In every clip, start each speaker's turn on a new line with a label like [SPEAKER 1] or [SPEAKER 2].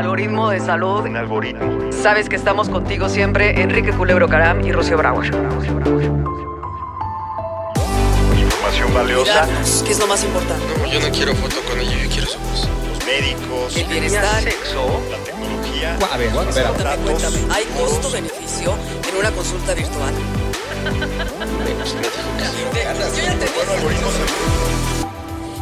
[SPEAKER 1] Algoritmo de salud.
[SPEAKER 2] Un algoritmo.
[SPEAKER 1] Sabes que estamos contigo siempre, Enrique Culebro Caram y Rocío Brauer.
[SPEAKER 2] Información valiosa.
[SPEAKER 1] ¿Qué es lo más importante?
[SPEAKER 3] No, yo no quiero foto con ella, yo quiero su voz.
[SPEAKER 2] Los médicos.
[SPEAKER 1] El bienestar.
[SPEAKER 2] Sexo. La tecnología.
[SPEAKER 4] A ver, espera.
[SPEAKER 1] Cuéntame, cuéntame. ¿Hay costo-beneficio en una consulta virtual? Yo ya te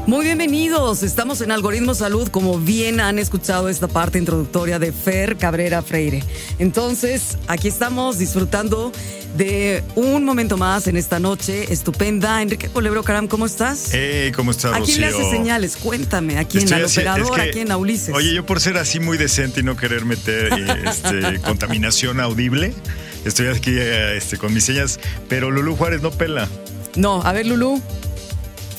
[SPEAKER 1] Muy bienvenidos, estamos en Algoritmo Salud, como bien han escuchado esta parte introductoria de Fer Cabrera Freire. Entonces, aquí estamos disfrutando de un momento más en esta noche estupenda. Enrique Culebro Caram, ¿cómo estás?
[SPEAKER 5] Hey, ¿cómo estás,
[SPEAKER 1] ¿A quién le
[SPEAKER 5] Rocío?
[SPEAKER 1] hace señales? Cuéntame, ¿a quién?
[SPEAKER 5] Estoy
[SPEAKER 1] ¿Al
[SPEAKER 5] así-
[SPEAKER 1] operador?
[SPEAKER 5] es que-
[SPEAKER 1] ¿A quién? ¿A Ulises?
[SPEAKER 5] Oye, yo por ser así muy decente y no querer meter eh, este, contaminación audible, estoy aquí eh, este, con mis señas, pero Lulú Juárez no pela.
[SPEAKER 1] No, a ver, Lulú.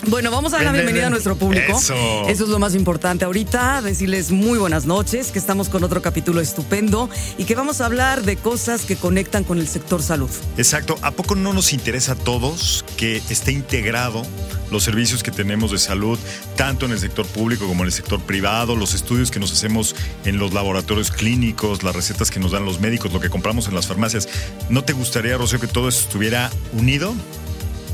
[SPEAKER 1] Bueno, vamos a dar la
[SPEAKER 5] Ven, ven,
[SPEAKER 1] bienvenida a nuestro público.
[SPEAKER 5] Eso.
[SPEAKER 1] es lo más importante ahorita. Decirles muy buenas noches, que estamos con otro capítulo estupendo y que vamos a hablar de cosas que conectan con el sector salud.
[SPEAKER 5] Exacto, ¿a poco no nos interesa a todos que esté integrado los servicios que tenemos de salud, tanto en el sector público como en el sector privado, los estudios que nos hacemos en los laboratorios clínicos, las recetas que nos dan los médicos, lo que compramos en las farmacias? ¿No te gustaría, Rocío, que todo eso estuviera unido?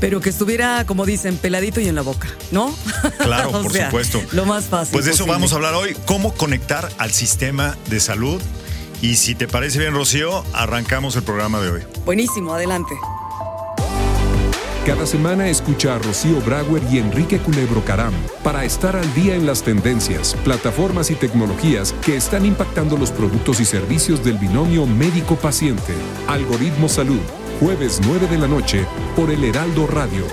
[SPEAKER 1] Pero que estuviera, como dicen, peladito y en la boca, ¿no?
[SPEAKER 5] Claro,
[SPEAKER 1] O
[SPEAKER 5] por
[SPEAKER 1] sea,
[SPEAKER 5] supuesto.
[SPEAKER 1] Lo más fácil.
[SPEAKER 5] Pues de eso vamos a hablar hoy, cómo conectar al sistema de salud. Y si te parece bien, Rocío, arrancamos el programa de hoy.
[SPEAKER 1] Buenísimo, adelante.
[SPEAKER 6] Cada semana escucha a Rocío Brauer y Enrique Culebro Caram para estar al día en las tendencias, plataformas y tecnologías que están impactando los productos y servicios del binomio médico-paciente. Algoritmo Salud, jueves 9 de la noche por el Heraldo Radio.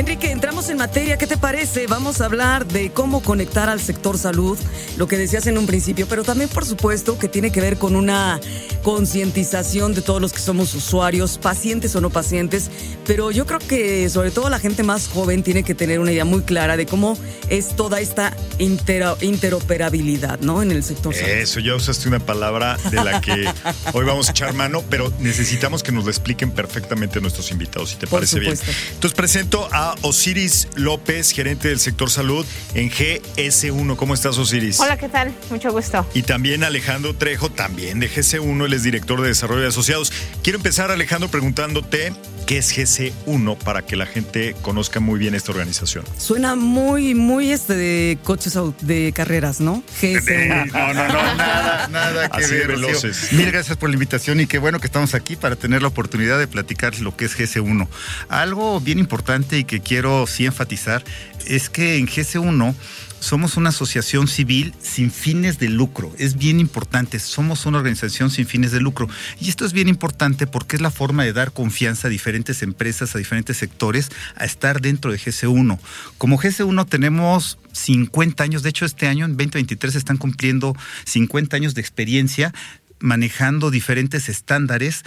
[SPEAKER 1] Enrique, entramos en materia, ¿qué te parece? Vamos a hablar de cómo conectar al sector salud, lo que decías en un principio, pero también por supuesto que tiene que ver con una concientización de todos los que somos usuarios, pacientes o no pacientes, pero yo creo que sobre todo la gente más joven tiene que tener una idea muy clara de cómo es toda esta intero- interoperabilidad, ¿no? En el sector salud.
[SPEAKER 5] Eso, ya usaste una palabra de la que hoy vamos a echar mano, pero necesitamos que nos lo expliquen perfectamente nuestros invitados, si te
[SPEAKER 1] Por
[SPEAKER 5] parece bien.
[SPEAKER 1] supuesto.
[SPEAKER 5] Entonces presento a Osiris López, gerente del sector salud en GS1. ¿Cómo estás, Osiris?
[SPEAKER 7] Hola, ¿qué tal? Mucho gusto.
[SPEAKER 5] Y también Alejandro Trejo, también de GC1, él es director de desarrollo de asociados. Quiero empezar, Alejandro, preguntándote qué es GC1 para que la gente conozca muy bien esta organización.
[SPEAKER 1] Suena muy, muy este de coches de carreras, ¿no? GS1.
[SPEAKER 8] No, no, no, nada, nada que
[SPEAKER 5] Así
[SPEAKER 8] ver.
[SPEAKER 5] Veloces.
[SPEAKER 8] Mil gracias por la invitación y qué bueno que estamos aquí para tener la oportunidad de platicar lo que es GC1. Algo bien importante y que quiero sí enfatizar es que en GC1 somos una asociación civil sin fines de lucro. Es bien importante, somos una organización sin fines de lucro. Y esto es bien importante porque es la forma de dar confianza a diferentes empresas, a diferentes sectores, a estar dentro de GC1. Como GC1 tenemos 50 años, de hecho este año, en 2023, están cumpliendo 50 años de experiencia manejando diferentes estándares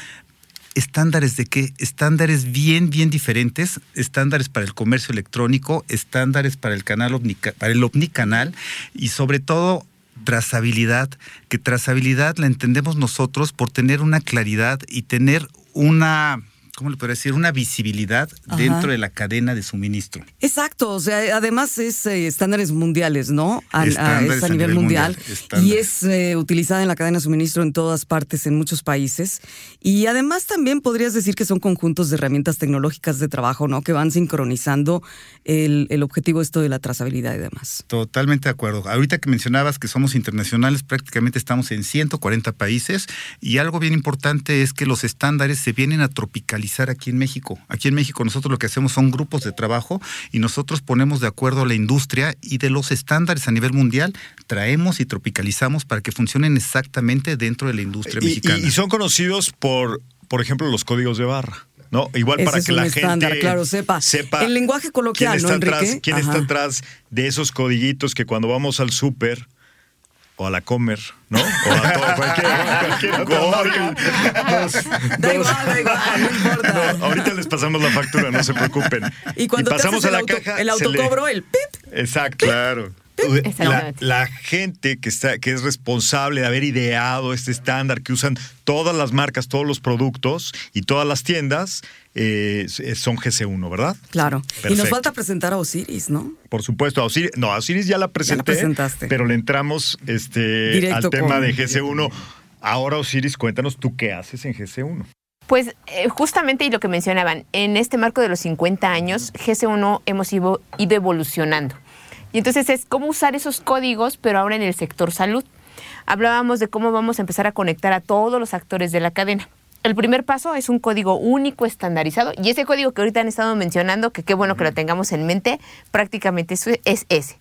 [SPEAKER 8] ¿Estándares de qué? Estándares bien, bien diferentes. Estándares para el comercio electrónico, estándares para el canal para el omnicanal y sobre todo trazabilidad, que trazabilidad la entendemos nosotros por tener una claridad y tener una, ¿cómo le podría decir? Una visibilidad
[SPEAKER 1] Ajá.
[SPEAKER 8] dentro de la cadena de suministro.
[SPEAKER 1] Exacto, o sea, además es eh, estándares mundiales, ¿no? A,
[SPEAKER 8] Estándares
[SPEAKER 1] es a
[SPEAKER 8] a
[SPEAKER 1] nivel,
[SPEAKER 8] nivel
[SPEAKER 1] mundial, y es eh, utilizada en la cadena de suministro en todas partes, en muchos países. Y además también podrías decir que son conjuntos de herramientas tecnológicas de trabajo, ¿no? Que van sincronizando el, el objetivo esto de la trazabilidad y demás.
[SPEAKER 8] Totalmente de acuerdo. Ahorita que mencionabas que somos internacionales, prácticamente estamos en 140 países y algo bien importante es que los estándares se vienen a tropicalizar aquí en México. Aquí en México nosotros lo que hacemos son grupos de trabajo y nosotros ponemos de acuerdo a la industria y de los estándares a nivel mundial traemos y tropicalizamos para que funcionen exactamente dentro de la industria
[SPEAKER 5] Y,
[SPEAKER 8] mexicana.
[SPEAKER 5] y- y son conocidos por, por ejemplo, los códigos de barra. ¿no? Igual
[SPEAKER 1] Ese
[SPEAKER 5] para
[SPEAKER 1] es
[SPEAKER 5] que
[SPEAKER 1] un
[SPEAKER 5] la
[SPEAKER 1] estándar,
[SPEAKER 5] gente
[SPEAKER 1] claro, sepa. El lenguaje coloquial,
[SPEAKER 5] quién
[SPEAKER 1] ¿no,
[SPEAKER 5] está
[SPEAKER 1] Enrique?
[SPEAKER 5] atrás, quién está
[SPEAKER 1] Ajá.
[SPEAKER 5] atrás de esos codiguitos que cuando vamos al súper o a la comer, ¿no? O a todo, cualquier, cualquier marca. Nos-
[SPEAKER 1] Da
[SPEAKER 5] nos-
[SPEAKER 1] igual, da igual, no importa.
[SPEAKER 5] No, ahorita les pasamos la factura, no se preocupen.
[SPEAKER 1] Y cuando te
[SPEAKER 5] pasamos
[SPEAKER 1] haces
[SPEAKER 5] a
[SPEAKER 1] el,
[SPEAKER 5] la
[SPEAKER 1] auto-
[SPEAKER 5] caja.
[SPEAKER 1] el
[SPEAKER 5] se le-
[SPEAKER 1] autocobro, el pip,
[SPEAKER 5] Exacto.
[SPEAKER 8] Claro.
[SPEAKER 5] La, la gente que está que es responsable de haber ideado este estándar que usan todas las marcas, todos los productos y todas las tiendas eh, son GC1, ¿verdad?
[SPEAKER 1] Claro. Y nos falta presentar a Osiris, ¿no?
[SPEAKER 5] Por supuesto, a Osiris, no, a Osiris ya la presenté,
[SPEAKER 1] presentaste.
[SPEAKER 5] pero le entramos este,
[SPEAKER 1] Directo
[SPEAKER 5] al tema
[SPEAKER 1] con-
[SPEAKER 5] de GC1. Ahora, Osiris, cuéntanos tú qué haces en GC1.
[SPEAKER 4] Pues eh, justamente y lo que mencionaban, en este marco de los 50 años, GC1 hemos ido, ido evolucionando. Y entonces es cómo usar esos códigos, pero ahora en el sector salud. Hablábamos de cómo vamos a empezar a conectar a todos los actores de la cadena. El primer paso es un código único estandarizado y ese código que ahorita han estado mencionando, que qué bueno que lo tengamos en mente, prácticamente eso es ese.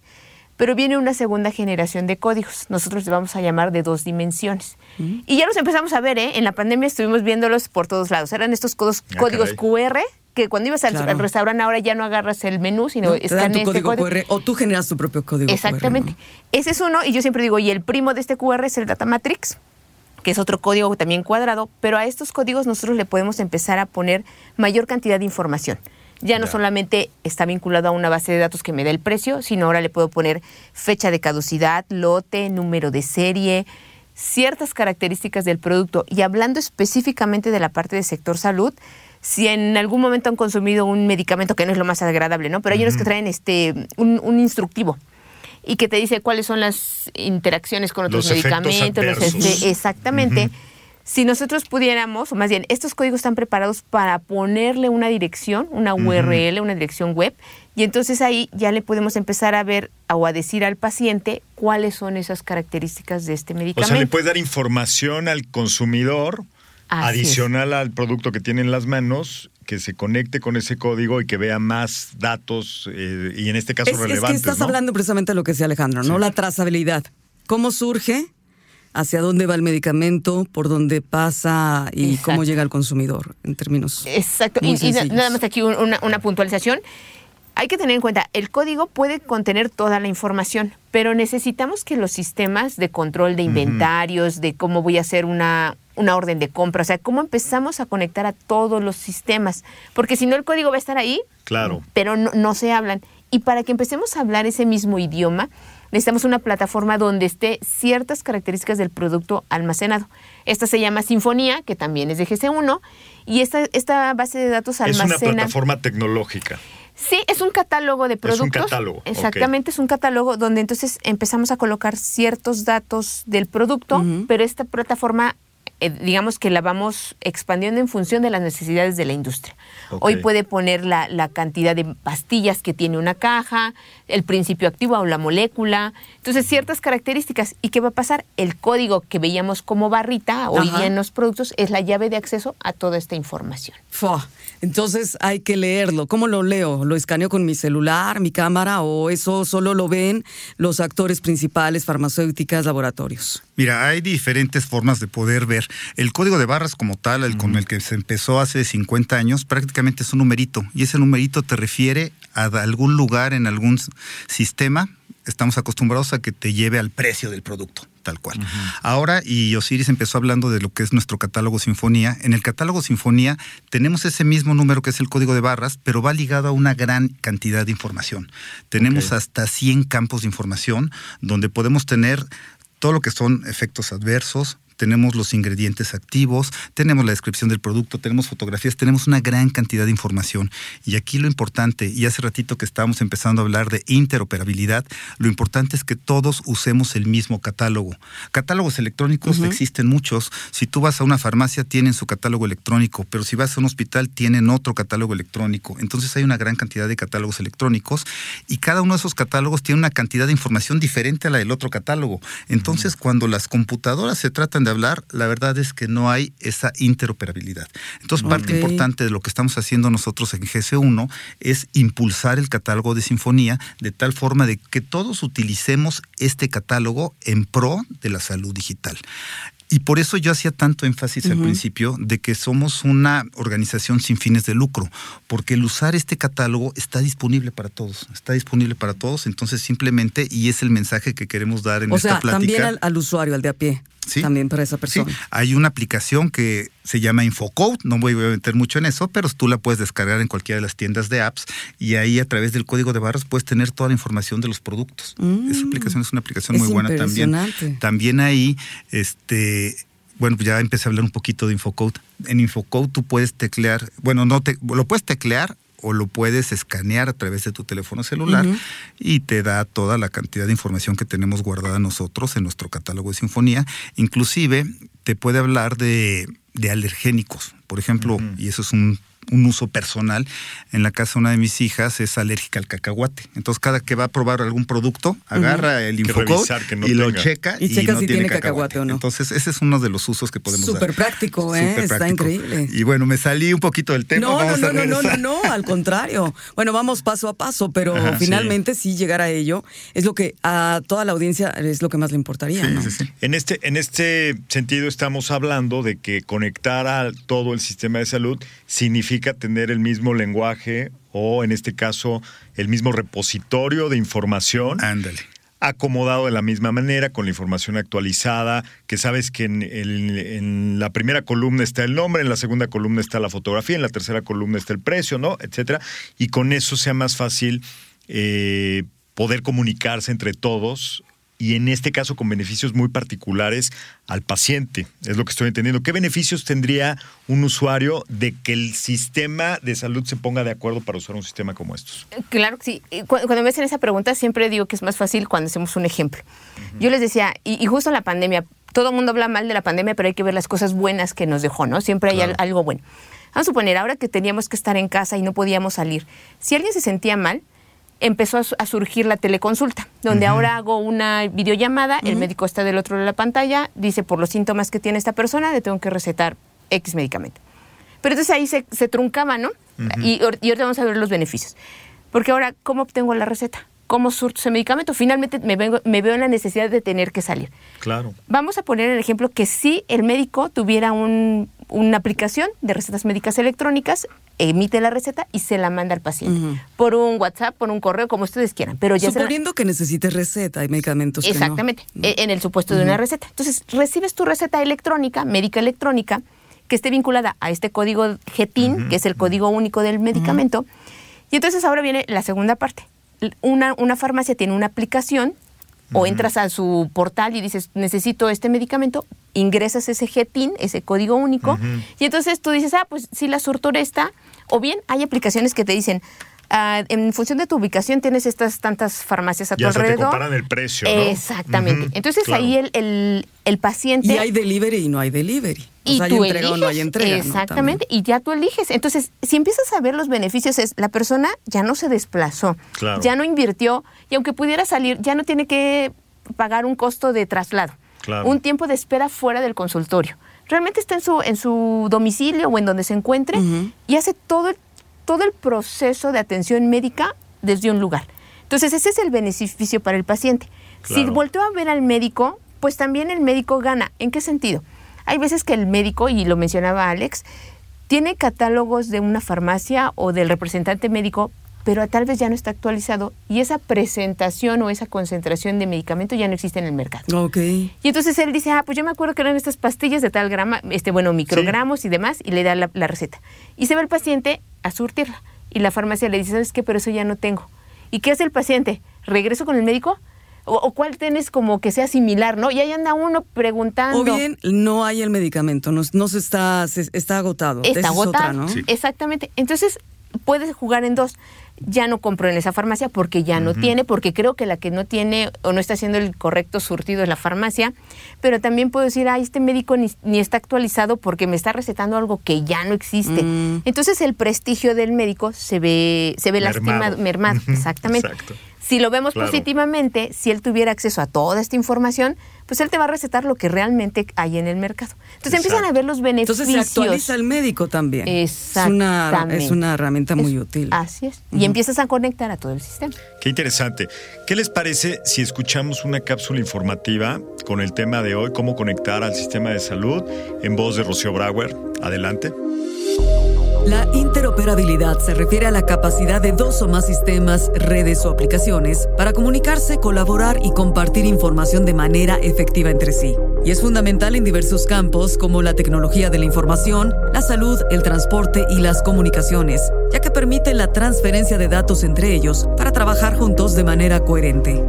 [SPEAKER 4] Pero viene una segunda generación de códigos. Nosotros le vamos a llamar de dos dimensiones. Y ya los empezamos a ver, ¿eh? En la pandemia estuvimos viéndolos por todos lados. Eran estos
[SPEAKER 5] Ah,
[SPEAKER 4] códigos. QR que cuando ibas al,
[SPEAKER 1] Claro.
[SPEAKER 4] al restaurante ahora ya no agarras el menú, sino
[SPEAKER 1] ¿no? Tu
[SPEAKER 4] escaneas este
[SPEAKER 1] código. QR o tú generas tu propio código
[SPEAKER 4] Exactamente.
[SPEAKER 1] QR. ¿no?
[SPEAKER 4] Ese es uno, y yo siempre digo, y el primo de este QR es el Data Matrix, que es otro código también cuadrado, pero a estos códigos nosotros le podemos empezar a poner mayor cantidad de información. Ya no solamente está vinculado a una base de datos que me da el precio, sino ahora le puedo poner fecha de caducidad, lote, número de serie, ciertas características del producto. Y hablando específicamente de la parte del sector salud, si en algún momento han consumido un medicamento que no es lo más agradable, ¿no? Pero hay unos que traen este un, un instructivo y que te dice cuáles son las interacciones con otros
[SPEAKER 5] Los
[SPEAKER 4] medicamentos, los este- exactamente. Si nosotros pudiéramos, o más bien, estos códigos están preparados para ponerle una dirección, una URL, una dirección web, y entonces ahí ya le podemos empezar a ver o a decir al paciente cuáles son esas características de este
[SPEAKER 5] O
[SPEAKER 4] medicamento.
[SPEAKER 5] sea, le puedes dar información al consumidor
[SPEAKER 4] Así
[SPEAKER 5] adicional al producto que tiene en las manos, que se conecte con ese código y que vea más datos, eh, y en este caso
[SPEAKER 1] Es, es
[SPEAKER 5] relevantes.
[SPEAKER 1] que estás
[SPEAKER 5] ¿no?
[SPEAKER 1] hablando precisamente de lo que decía Alejandro, ¿no?
[SPEAKER 5] Sí.
[SPEAKER 1] La trazabilidad. ¿Cómo surge? ¿Hacia dónde va el medicamento? ¿Por dónde pasa? ¿Y
[SPEAKER 4] Exacto.
[SPEAKER 1] cómo llega al consumidor? En términos.
[SPEAKER 4] Exacto.
[SPEAKER 1] muy
[SPEAKER 4] Y, nada más aquí un- una, una puntualización. Hay que tener en cuenta, el código puede contener toda la información, pero necesitamos que los sistemas de control de inventarios, de cómo voy a hacer una, una orden de compra, o sea, cómo empezamos a conectar a todos los sistemas, porque si no el código va a estar ahí,
[SPEAKER 5] Claro.
[SPEAKER 4] pero no, no se hablan. Y para que empecemos a hablar ese mismo idioma, necesitamos una plataforma donde esté ciertas características del producto almacenado. Esta se llama Sinfonía, que también es de GC1, y esta, esta base de datos
[SPEAKER 5] Es
[SPEAKER 4] almacena...
[SPEAKER 5] una plataforma tecnológica.
[SPEAKER 4] Sí, es un catálogo de
[SPEAKER 5] un
[SPEAKER 4] productos.
[SPEAKER 5] catálogo, ok.
[SPEAKER 4] Exactamente, es un catálogo donde entonces empezamos a colocar ciertos datos del producto, pero esta plataforma, eh, digamos que la vamos expandiendo en función de las necesidades de la industria. Hoy puede poner la, la cantidad de pastillas que tiene una caja, el principio activo o la molécula, entonces ciertas características. ¿Y qué va a pasar? El código que veíamos como barrita hoy
[SPEAKER 1] Ajá.
[SPEAKER 4] día en los productos es la llave de acceso a toda esta información.
[SPEAKER 1] Fua. Entonces hay que leerlo. ¿Cómo lo leo? ¿Lo escaneo con mi celular, mi cámara o eso solo lo ven los actores principales, farmacéuticas, laboratorios?
[SPEAKER 8] Mira, hay diferentes formas de poder ver. El código de barras como tal, el con el que se empezó hace 50 años, prácticamente es un numerito. Y ese numerito te refiere a algún lugar en algún sistema. Estamos acostumbrados a que te lleve al precio del producto, tal cual. Ahora, y Osiris empezó hablando de lo que es nuestro catálogo Sinfonía. En el catálogo Sinfonía tenemos ese mismo número que es el código de barras, pero va ligado a una gran cantidad de información. Tenemos hasta 100 campos de información donde podemos tener todo lo que son efectos adversos, tenemos los ingredientes activos, tenemos la descripción del producto, tenemos fotografías, tenemos una gran cantidad de información. Y aquí lo importante, y hace ratito que estábamos empezando a hablar de interoperabilidad, lo importante es que todos usemos el mismo catálogo. Catálogos electrónicos existen muchos. Si tú vas a una farmacia, tienen su catálogo electrónico, pero si vas a un hospital, tienen otro catálogo electrónico. Entonces hay una gran cantidad de catálogos electrónicos y cada uno de esos catálogos tiene una cantidad de información diferente a la del otro catálogo. Entonces, cuando las computadoras se tratan de hablar, la verdad es que no hay esa interoperabilidad. Entonces, parte importante de lo que estamos haciendo nosotros en GC1 es impulsar el catálogo de sinfonía de tal forma de que todos utilicemos este catálogo en pro de la salud digital. Y por eso yo hacía tanto énfasis al principio de que somos una organización sin fines de lucro, porque el usar este catálogo está disponible para todos, está disponible para todos, entonces simplemente, y es el mensaje que queremos dar en
[SPEAKER 1] O
[SPEAKER 8] esta
[SPEAKER 1] sea,
[SPEAKER 8] plática.
[SPEAKER 1] también al, al usuario, al de a pie.
[SPEAKER 8] Sí.
[SPEAKER 1] También para esa
[SPEAKER 8] Sí,
[SPEAKER 1] persona.
[SPEAKER 8] hay una aplicación que se llama Infocode, no voy a meter mucho en eso, pero tú la puedes descargar en cualquiera de las tiendas de apps y ahí a través del código de barras puedes tener toda la información de los productos. Esa aplicación es una aplicación
[SPEAKER 1] es
[SPEAKER 8] muy buena también. También ahí, este, bueno, ya empecé a hablar un poquito de Infocode. En Infocode tú puedes teclear, bueno, no te, lo puedes teclear o lo puedes escanear a través de tu teléfono celular y te da toda la cantidad de información que tenemos guardada nosotros en nuestro catálogo de sinfonía. Inclusive te puede hablar de, de alergénicos, por ejemplo, y eso es un, un uso personal. En la casa de una de mis hijas es alérgica al cacahuate. Entonces cada que va a probar algún producto, agarra el Infocode
[SPEAKER 5] no
[SPEAKER 8] y lo
[SPEAKER 5] tenga.
[SPEAKER 8] checa
[SPEAKER 1] Y
[SPEAKER 8] y,
[SPEAKER 1] checa
[SPEAKER 8] no
[SPEAKER 1] si
[SPEAKER 8] tiene
[SPEAKER 1] cacahuate o no.
[SPEAKER 8] Entonces ese es uno de los usos que podemos dar.
[SPEAKER 1] Súper práctico, ¿eh?
[SPEAKER 8] Súper
[SPEAKER 1] Está
[SPEAKER 8] práctico.
[SPEAKER 1] increíble.
[SPEAKER 8] Y bueno, me salí un poquito del tema.
[SPEAKER 1] No, no,
[SPEAKER 8] vamos
[SPEAKER 1] no,
[SPEAKER 8] a
[SPEAKER 1] no, no, no, al contrario. Bueno, vamos paso a paso, pero
[SPEAKER 5] Ajá,
[SPEAKER 1] finalmente sí. llegar a ello es lo que a toda la audiencia es lo que más le importaría,
[SPEAKER 8] Sí,
[SPEAKER 1] ¿no?
[SPEAKER 8] sí, sí.
[SPEAKER 5] En este, en este sentido estamos hablando de que conectar a todo el sistema de salud significa tener el mismo lenguaje o en este caso el mismo repositorio de información
[SPEAKER 8] Ándale.
[SPEAKER 5] acomodado de la misma manera, con la información actualizada, que sabes que en, el- en la primera columna está el nombre, en la segunda columna está la fotografía, en la tercera columna está el precio, ¿no? Etcétera. Y con eso sea más fácil eh, poder comunicarse entre todos y en este caso con beneficios muy particulares al paciente, es lo que estoy entendiendo. ¿Qué beneficios tendría un usuario de que el sistema de salud se ponga de acuerdo para usar un sistema como estos?
[SPEAKER 4] Claro que sí. Cuando me hacen esa pregunta, siempre digo que es más fácil cuando hacemos un ejemplo. Yo les decía, y, y justo la pandemia, todo el mundo habla mal de la pandemia, pero hay que ver las cosas buenas que nos dejó, ¿no? Siempre hay al- algo bueno. Vamos a suponer, ahora que teníamos que estar en casa y no podíamos salir, si alguien se sentía mal, empezó a, su- a surgir la teleconsulta, donde ahora hago una videollamada, el médico está del otro lado de la pantalla, dice por los síntomas que tiene esta persona, le tengo que recetar X medicamento. Pero entonces ahí se, se truncaba, ¿no? y, y ahorita vamos a ver los beneficios. Porque ahora, ¿cómo obtengo la receta? ¿Cómo surto ese medicamento? Finalmente me, vengo- me veo en la necesidad de tener que salir.
[SPEAKER 5] Claro.
[SPEAKER 4] Vamos a poner el ejemplo que si el médico tuviera un- una aplicación de recetas médicas electrónicas, emite la receta y se la manda al paciente. Por un WhatsApp, por un correo, como ustedes quieran. Pero ya se la-
[SPEAKER 1] Suponiendo que necesites receta, hay medicamentos que no.
[SPEAKER 4] Exactamente, e- en el supuesto de una receta. Entonces, recibes tu receta electrónica, médica electrónica, que esté vinculada a este código GETIN, que es el código único del medicamento. Y entonces ahora viene la segunda parte. Una, una farmacia tiene una aplicación o entras a su portal y dices, necesito este medicamento, ingresas ese GETIN, ese código único, y entonces tú dices, ah, pues sí, la surtura está, o bien hay aplicaciones que te dicen, ah, en función de tu ubicación tienes estas tantas farmacias a
[SPEAKER 5] Ya
[SPEAKER 4] tu
[SPEAKER 5] se te
[SPEAKER 4] alrededor.
[SPEAKER 5] comparan el precio, ¿no?
[SPEAKER 4] Exactamente. Entonces
[SPEAKER 5] claro.
[SPEAKER 4] ahí el, el- el paciente...
[SPEAKER 1] Y hay delivery y no hay delivery. O
[SPEAKER 4] y
[SPEAKER 1] hay
[SPEAKER 4] tú
[SPEAKER 1] entrega o no hay
[SPEAKER 4] eliges.
[SPEAKER 1] entrega. ¿no?
[SPEAKER 4] Exactamente, y ya tú eliges. Entonces, si empiezas a ver los beneficios, es la persona ya no se desplazó,
[SPEAKER 5] Claro.
[SPEAKER 4] ya no invirtió, y aunque pudiera salir, ya no tiene que pagar un costo de traslado,
[SPEAKER 5] Claro.
[SPEAKER 4] un tiempo de espera fuera del consultorio. Realmente está en su, en su domicilio o en donde se encuentre y hace todo el, todo el proceso de atención médica desde un lugar. Entonces, ese es el beneficio para el paciente. Si volteo a ver al médico, pues también el médico gana. ¿En qué sentido? Hay veces que el médico, y lo mencionaba Alex, tiene catálogos de una farmacia o del representante médico, pero tal vez ya no está actualizado y esa presentación o esa concentración de medicamento ya no existe en el mercado.
[SPEAKER 1] Ok.
[SPEAKER 4] Y entonces él dice, ah, pues yo me acuerdo que eran estas pastillas de tal grama, este, bueno, microgramos y demás, y le da la, la receta. Y se va el paciente a surtirla. Y la farmacia le dice, ¿sabes qué? Pero eso ya no tengo. ¿Y qué hace el paciente? ¿Regreso con el médico? ¿O, o cuál tienes como que sea similar, no? Y ahí anda uno preguntando.
[SPEAKER 1] O bien no hay el medicamento, no, no se está, se- está agotado.
[SPEAKER 4] Está
[SPEAKER 1] Esa es otra. ¿no?
[SPEAKER 5] Sí.
[SPEAKER 4] Exactamente. Entonces, puedes jugar en dos. Ya no compro en esa farmacia porque ya no tiene, porque creo que la que no tiene o no está haciendo el correcto surtido es la farmacia. Pero también puedo decir, ah, este médico ni, ni está actualizado porque me está recetando algo que ya no existe.
[SPEAKER 1] Mm.
[SPEAKER 4] Entonces, el prestigio del médico se ve, se ve
[SPEAKER 5] Mermado.
[SPEAKER 4] lastimado, mermado. Exactamente.
[SPEAKER 5] exacto.
[SPEAKER 4] Si lo vemos
[SPEAKER 5] Claro.
[SPEAKER 4] positivamente, si él tuviera acceso a toda esta información, pues él te va a recetar lo que realmente hay en el mercado. Entonces empiezan a ver los beneficios.
[SPEAKER 1] Entonces se actualiza el médico también. Es una,
[SPEAKER 4] Exactamente.
[SPEAKER 1] es una herramienta muy
[SPEAKER 4] Es-
[SPEAKER 1] útil.
[SPEAKER 4] Así es. Y empiezas a conectar a todo el sistema.
[SPEAKER 5] Qué interesante. ¿Qué les parece si escuchamos una cápsula informativa con el tema de hoy, cómo conectar al sistema de salud, en voz de Rocío Brauer? Adelante.
[SPEAKER 1] La interoperabilidad se refiere a la capacidad de dos o más sistemas, redes o aplicaciones para comunicarse, colaborar y compartir información de manera efectiva entre sí. Y es fundamental en diversos campos como la tecnología de la información, la salud, el transporte y las comunicaciones, ya que permite la transferencia de datos entre ellos para trabajar juntos de manera coherente.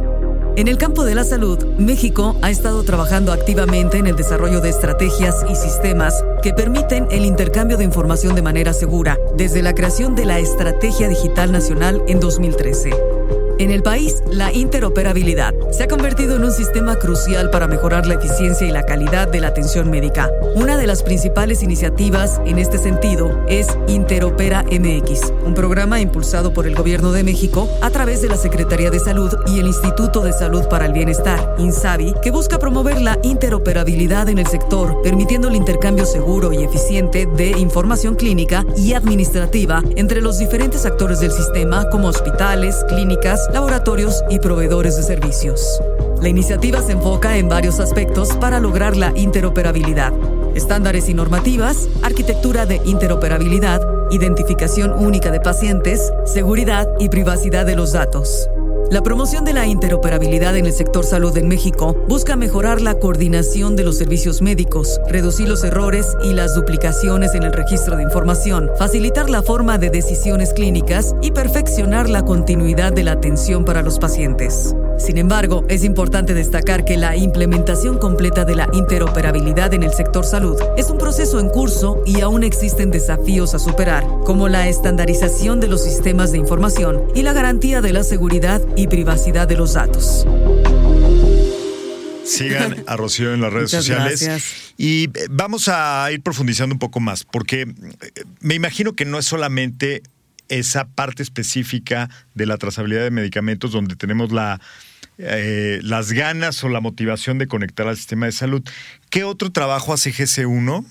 [SPEAKER 1] En el campo de la salud, México ha estado trabajando activamente en el desarrollo de estrategias y sistemas que permiten el intercambio de información de manera segura, desde la creación de la Estrategia Digital Nacional en 2013. En el país, la interoperabilidad se ha convertido en un sistema crucial para mejorar la eficiencia y la calidad de la atención médica. Una de las principales iniciativas en este sentido es Interopera MX, un programa impulsado por el Gobierno de México a través de la Secretaría de Salud y el Instituto de Salud para el Bienestar, INSABI, que busca promover la interoperabilidad en el sector, permitiendo el intercambio seguro y eficiente de información clínica y administrativa entre los diferentes actores del sistema como hospitales, clínicas, laboratorios y proveedores de servicios. La iniciativa se enfoca en varios aspectos para lograr la interoperabilidad. Estándares y normativas, arquitectura de interoperabilidad, identificación única de pacientes, seguridad y privacidad de los datos. La promoción de la interoperabilidad en el sector salud en México busca mejorar la coordinación de los servicios médicos, reducir los errores y las duplicaciones en el registro de información, facilitar la forma de decisiones clínicas y perfeccionar la continuidad de la atención para los pacientes. Sin embargo, es importante destacar que la implementación completa de la interoperabilidad en el sector salud es un proceso en curso y aún existen desafíos a superar, como la estandarización de los sistemas de información y la garantía de la seguridad y privacidad de los datos.
[SPEAKER 5] Sigan a Rocío en las redes
[SPEAKER 1] Muchas
[SPEAKER 5] sociales.
[SPEAKER 1] gracias.
[SPEAKER 5] Y eh, vamos a ir profundizando un poco más, porque eh, me imagino que no es solamente esa parte específica de la trazabilidad de medicamentos donde tenemos la, eh, las ganas o la motivación de conectar al sistema de salud. ¿Qué otro trabajo hace GC1?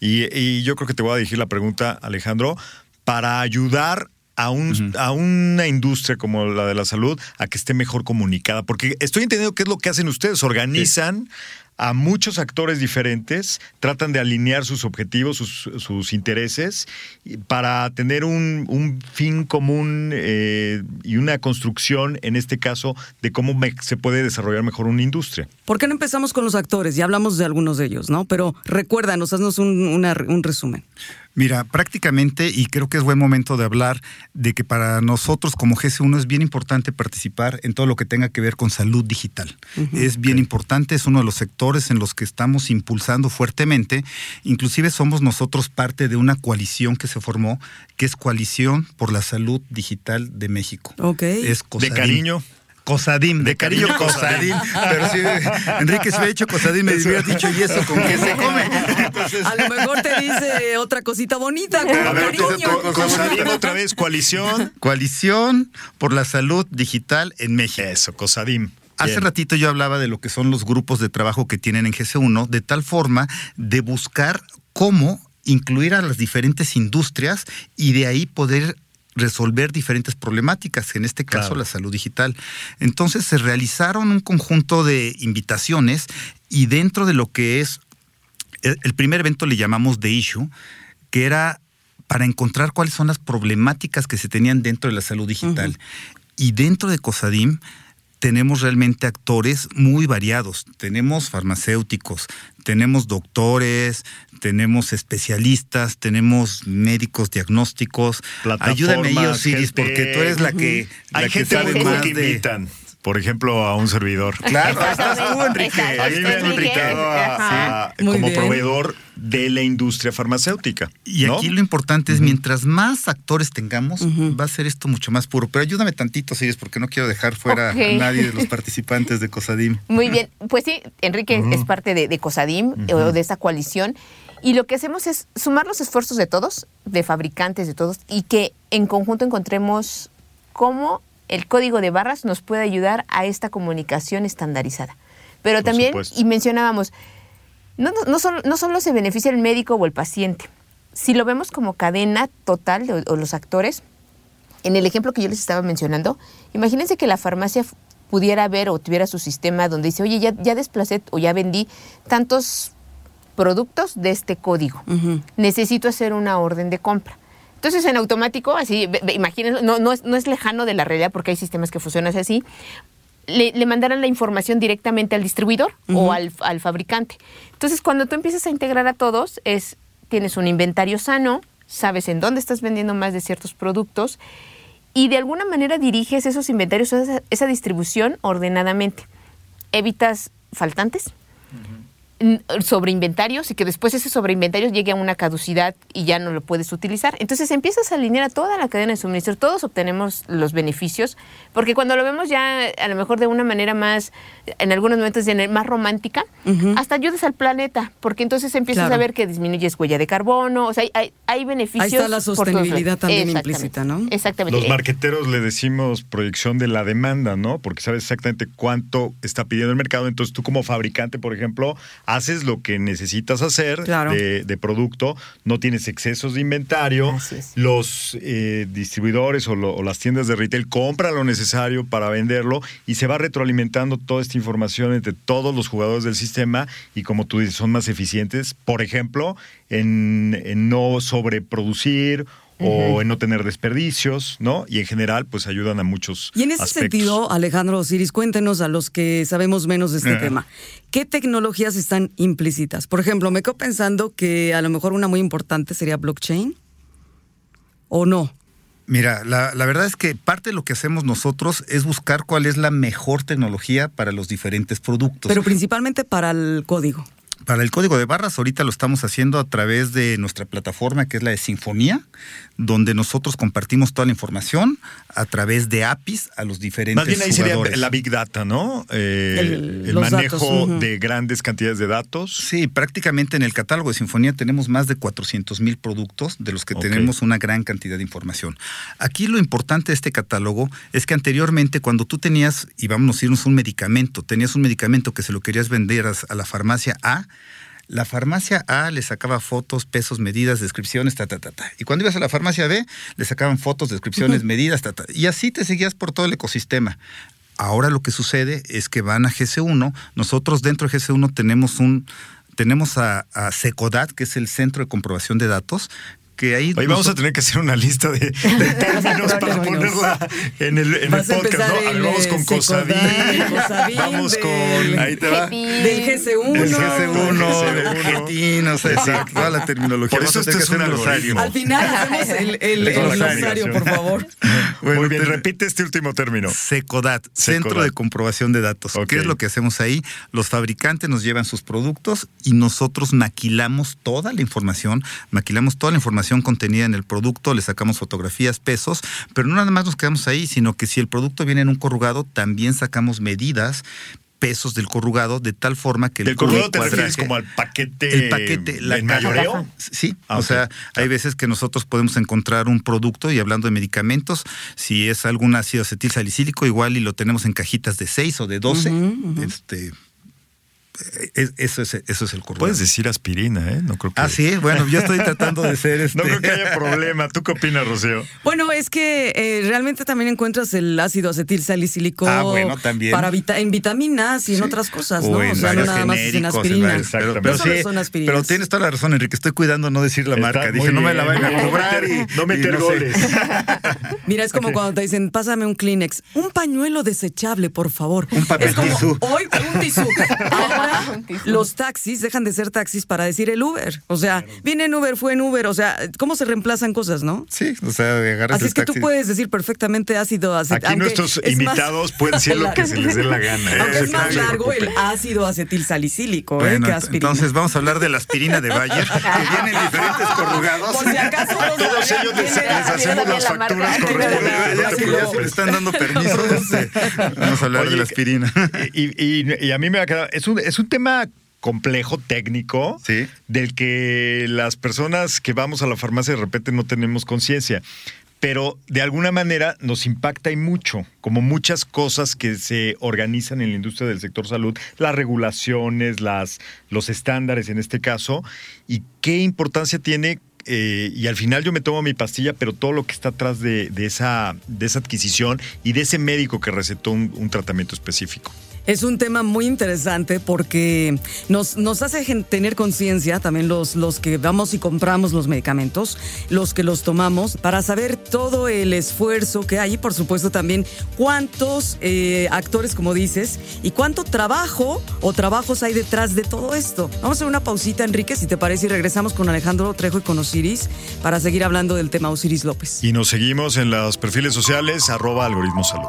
[SPEAKER 5] Y, y yo creo que te voy a dirigir la pregunta, Alejandro, para ayudar a, un, a una industria como la de la salud a que esté mejor comunicada. Porque estoy entendiendo qué es lo que hacen ustedes. Organizan a muchos actores diferentes, tratan de alinear sus objetivos, sus, sus intereses, para tener un, fin común eh, y una construcción, en este caso, de cómo me- se puede desarrollar mejor una industria.
[SPEAKER 1] ¿Por qué no empezamos con los actores? Ya hablamos de algunos de ellos, ¿no? Pero recuérdanos, haznos un resumen.
[SPEAKER 8] Mira, prácticamente, y creo que es buen momento de hablar de que para nosotros como GC1 es bien importante participar en todo lo que tenga que ver con salud digital. Es bien importante, es uno de los sectores en los que estamos impulsando fuertemente. Inclusive somos nosotros parte de una coalición que se formó, que es Coalición por la Salud Digital de México.
[SPEAKER 1] Ok.
[SPEAKER 8] Es
[SPEAKER 5] De cariño.
[SPEAKER 8] Cosadim, de cariño Cosadim. Pero sí, Enrique, si hubiera dicho Cosadim, me hubieras dicho, ¿y eso con qué se come? Entonces,
[SPEAKER 1] A lo mejor te dice otra cosita bonita, como
[SPEAKER 5] A ver, co-
[SPEAKER 1] cariño.
[SPEAKER 5] co- Cosadim otra vez, coalición.
[SPEAKER 8] Coalición por la Salud Digital en México.
[SPEAKER 5] Eso, Cosadim.
[SPEAKER 8] Hace
[SPEAKER 5] Bien.
[SPEAKER 8] ratito yo hablaba de lo que son los grupos de trabajo que tienen en GC1, de tal forma de buscar cómo incluir a las diferentes industrias y de ahí poder resolver diferentes problemáticas, en este caso
[SPEAKER 5] Claro.
[SPEAKER 8] la salud digital. Entonces se realizaron un conjunto de invitaciones y dentro de lo que es el, el primer evento le llamamos The Issue, que era para encontrar cuáles son las problemáticas que se tenían dentro de la salud digital. Y dentro de COSADIM tenemos realmente actores muy variados. Tenemos farmacéuticos, tenemos doctores, tenemos especialistas, tenemos médicos diagnósticos. Ayúdame ahí, Osiris,
[SPEAKER 5] gente.
[SPEAKER 8] porque tú eres la que, la
[SPEAKER 5] Hay
[SPEAKER 8] que
[SPEAKER 5] gente
[SPEAKER 8] sabe más
[SPEAKER 5] que
[SPEAKER 8] de...
[SPEAKER 5] Por ejemplo, a un servidor.
[SPEAKER 8] Claro, estás tú, Enrique.
[SPEAKER 4] Exacto.
[SPEAKER 5] A mí me han
[SPEAKER 4] Enrique.
[SPEAKER 5] invitado a- a-
[SPEAKER 1] Muy
[SPEAKER 5] como
[SPEAKER 1] bien.
[SPEAKER 5] proveedor de la industria farmacéutica.
[SPEAKER 8] Y
[SPEAKER 5] ¿no?
[SPEAKER 8] aquí lo importante es, mientras más actores tengamos, va a ser esto mucho más puro. Pero ayúdame tantito, Sires, porque no quiero dejar fuera a nadie de los participantes de COSADIM.
[SPEAKER 4] Muy bien, pues sí, Enrique es parte de, de COSADIM o de esta coalición. Y lo que hacemos es sumar los esfuerzos de todos, de fabricantes, de todos, y que en conjunto encontremos cómo el código de barras nos puede ayudar a esta comunicación estandarizada. Pero
[SPEAKER 5] Por
[SPEAKER 4] también,
[SPEAKER 5] supuesto.
[SPEAKER 4] y mencionábamos, no, no, no solo, no solo se beneficia el médico o el paciente. Si lo vemos como cadena total de- o los actores, En el ejemplo que yo les estaba mencionando, imagínense que la farmacia pudiera ver o tuviera su sistema donde dice, oye, ya, ya desplacé o ya vendí tantos productos de este código. Necesito hacer una orden de compra. Entonces, en automático, así, imagínense, no, no, es, no es lejano de la realidad porque hay sistemas que funcionan así, le, le mandaran la información directamente al distribuidor o al, al fabricante. Entonces, cuando tú empiezas a integrar a todos, es tienes un inventario sano, sabes en dónde estás vendiendo más de ciertos productos y de alguna manera diriges esos inventarios, esa, esa distribución ordenadamente. Evitas faltantes, sobre inventarios y que después ese sobre inventarios llegue a una caducidad y ya no lo puedes utilizar. Entonces empiezas a alinear a toda la cadena de suministro, todos obtenemos los beneficios, porque cuando lo vemos ya a lo mejor de una manera más, en algunos momentos más romántica, hasta ayudas al planeta, porque entonces empiezas
[SPEAKER 1] Claro.
[SPEAKER 4] a ver que disminuyes huella de carbono, o sea, hay, hay, beneficios.
[SPEAKER 1] Ahí está la sostenibilidad también implícita, ¿no?
[SPEAKER 4] Exactamente.
[SPEAKER 5] Los marqueteros le decimos proyección de la demanda, ¿no? Porque sabes exactamente cuánto está pidiendo el mercado. Entonces tú como fabricante, por ejemplo, haces lo que necesitas hacer
[SPEAKER 1] Claro.
[SPEAKER 5] de, de producto, no tienes excesos de inventario. Los eh, distribuidores o, lo- o las tiendas de retail compran lo necesario para venderlo y se va retroalimentando toda esta información entre todos los jugadores del sistema y como tú dices, son más eficientes, por ejemplo, en, en no sobreproducir o en no tener desperdicios, ¿no? Y en general, pues ayudan a muchos
[SPEAKER 1] Y en ese
[SPEAKER 5] aspectos.
[SPEAKER 1] sentido, Alejandro Osiris, cuéntenos a los que sabemos menos de este tema, ¿qué tecnologías están implícitas? Por ejemplo, me quedo pensando que a lo mejor una muy importante sería blockchain, ¿o no?
[SPEAKER 8] Mira, la, la verdad es que parte de lo que hacemos nosotros es buscar cuál es la mejor tecnología para los diferentes productos.
[SPEAKER 1] Pero principalmente para el código.
[SPEAKER 8] Para el código de barras, ahorita lo estamos haciendo a través de nuestra plataforma, que es la de Sinfonía, donde nosotros compartimos toda la información a través de APIs a los diferentes
[SPEAKER 5] Más bien ahí sería la Big Data, ¿no? Eh,
[SPEAKER 1] El-
[SPEAKER 5] manejo
[SPEAKER 1] datos,
[SPEAKER 5] de grandes cantidades de datos.
[SPEAKER 8] Sí, prácticamente en el catálogo de Sinfonía tenemos más de 400 mil productos, de los que tenemos una gran cantidad de información. Aquí lo importante de este catálogo es que anteriormente cuando tú tenías, y vamos a irnos un medicamento, tenías un medicamento que se lo querías vender a la farmacia A, la farmacia A le sacaba fotos, pesos, medidas, descripciones, ta, ta, ta, ta. Y cuando ibas a la farmacia B, le sacaban fotos, descripciones, medidas, ta, ta. Y así te seguías por todo el ecosistema. Ahora lo que sucede es que van a GC1. Nosotros dentro de GC1 tenemos un tenemos a, a Secodat, que es el centro de comprobación de datos, que ahí
[SPEAKER 5] Hoy vamos a tener que hacer una lista de, de términos para ponerla en el, en el podcast. ¿no? A ver,
[SPEAKER 1] el,
[SPEAKER 5] vamos
[SPEAKER 1] eh,
[SPEAKER 5] con Cosadín,
[SPEAKER 1] Cosadín,
[SPEAKER 5] vamos
[SPEAKER 1] del-
[SPEAKER 5] con... Ahí te va.
[SPEAKER 1] Del GC1.
[SPEAKER 8] el GC1,
[SPEAKER 5] El
[SPEAKER 8] del
[SPEAKER 5] GC1.
[SPEAKER 8] Argentina, o sea, exacto, toda la terminología.
[SPEAKER 5] Por eso este es un algoritmo.
[SPEAKER 1] Al final hacemos el, el- el
[SPEAKER 8] El glosario.
[SPEAKER 1] glosario, por favor.
[SPEAKER 8] Bueno,
[SPEAKER 5] Muy bien,
[SPEAKER 8] te-
[SPEAKER 5] repite este último término.
[SPEAKER 8] Secodat, Centro de Comprobación de Datos. ¿Qué es lo que hacemos ahí? Los fabricantes nos llevan sus productos y nosotros maquilamos toda la información, maquilamos toda la información contenida en el producto, le sacamos fotografías, pesos, pero no nada más nos quedamos ahí, sino que si el producto viene en un corrugado, también sacamos medidas pesos del corrugado de tal forma que el
[SPEAKER 5] Del corrugado te refieres como al paquete.
[SPEAKER 8] el paquete, la
[SPEAKER 5] en mayoreo.
[SPEAKER 8] Sí,
[SPEAKER 5] Ah,
[SPEAKER 8] o sea, hay veces que nosotros podemos encontrar un producto y hablando de medicamentos, si es algún ácido acetil salicílico, igual y lo tenemos en cajitas de 6 o de 12, este es- eso es eso es el corrugado.
[SPEAKER 5] Puedes decir aspirina, ¿eh? No creo que...
[SPEAKER 8] Ah, sí, bueno, yo estoy tratando de ser este
[SPEAKER 5] No creo que haya problema. ¿Tú qué opinas, Rocío?
[SPEAKER 1] Bueno, es que eh, realmente también encuentras el ácido acetil salicílico
[SPEAKER 8] Ah, bueno, también.
[SPEAKER 1] para vita- en vitaminas y en otras cosas, ¿no?
[SPEAKER 8] O en
[SPEAKER 1] O sea, no nada más es en
[SPEAKER 8] en
[SPEAKER 1] aspirina.
[SPEAKER 8] varios- pero, pero
[SPEAKER 1] No solo
[SPEAKER 8] sí,
[SPEAKER 1] son aspirinas.
[SPEAKER 8] pero tienes toda la razón, Enrique. Estoy cuidando no decir la
[SPEAKER 5] Está
[SPEAKER 8] marca. Dije, no me la vayan a
[SPEAKER 5] No
[SPEAKER 8] cobrar y
[SPEAKER 5] no meter
[SPEAKER 8] y sé.
[SPEAKER 5] goles.
[SPEAKER 1] Mira, es como cuando te dicen, pásame un Kleenex, un pañuelo desechable, por favor.
[SPEAKER 8] Un papel
[SPEAKER 1] es como,
[SPEAKER 8] tisú.
[SPEAKER 1] Hoy, un tisú. Ahora, los taxis dejan de ser taxis para decir el Uber. O sea, viene en Uber, fue en Uber. O sea, ¿cómo se reemplazan cosas, no?
[SPEAKER 8] Sí, o sea, agarras
[SPEAKER 1] Así es que tú
[SPEAKER 8] taxi.
[SPEAKER 1] puedes decir perfectamente ácido acetil.
[SPEAKER 5] Aquí nuestros invitados pueden decir lo que se les dé la gana. ¿eh?
[SPEAKER 1] Aunque es
[SPEAKER 5] No
[SPEAKER 1] más largo el ácido acetil salicílico, ¿eh? Que aspirina.
[SPEAKER 8] entonces vamos a hablar de la aspirina de Bayer, que viene en diferentes corrugados.
[SPEAKER 1] Por si acaso no
[SPEAKER 5] Todos ellos les, les hacemos las
[SPEAKER 4] la
[SPEAKER 5] facturas correspondientes.
[SPEAKER 8] Ya se le están dando permisos. este, vamos a hablar
[SPEAKER 5] Oye,
[SPEAKER 8] de la aspirina.
[SPEAKER 5] Y, y- y a mí me va a quedar. Es un, es un tema complejo, técnico,
[SPEAKER 8] Sí.
[SPEAKER 5] del que las personas que vamos a la farmacia de repente no tenemos conciencia. Pero de alguna manera nos impacta y mucho, como muchas cosas que se organizan en la industria del sector salud, las regulaciones, las, los estándares en este caso, y qué importancia tiene eh, y al final yo me tomo mi pastilla, pero todo lo que está atrás de, de esa, de esa adquisición y de ese médico que recetó un, un tratamiento específico.
[SPEAKER 1] Es un tema muy interesante porque nos, nos hace tener conciencia también los, los que vamos y compramos los medicamentos, los que los tomamos, para saber todo el esfuerzo que hay y por supuesto también cuántos eh, actores, como dices, y cuánto trabajo o trabajos hay detrás de todo esto. Vamos a hacer una pausita, Enrique, si te parece, y regresamos con Alejandro Trejo y con Osiris para seguir hablando del tema Osiris López.
[SPEAKER 5] Y nos seguimos en los perfiles sociales, arroba algoritmo salud.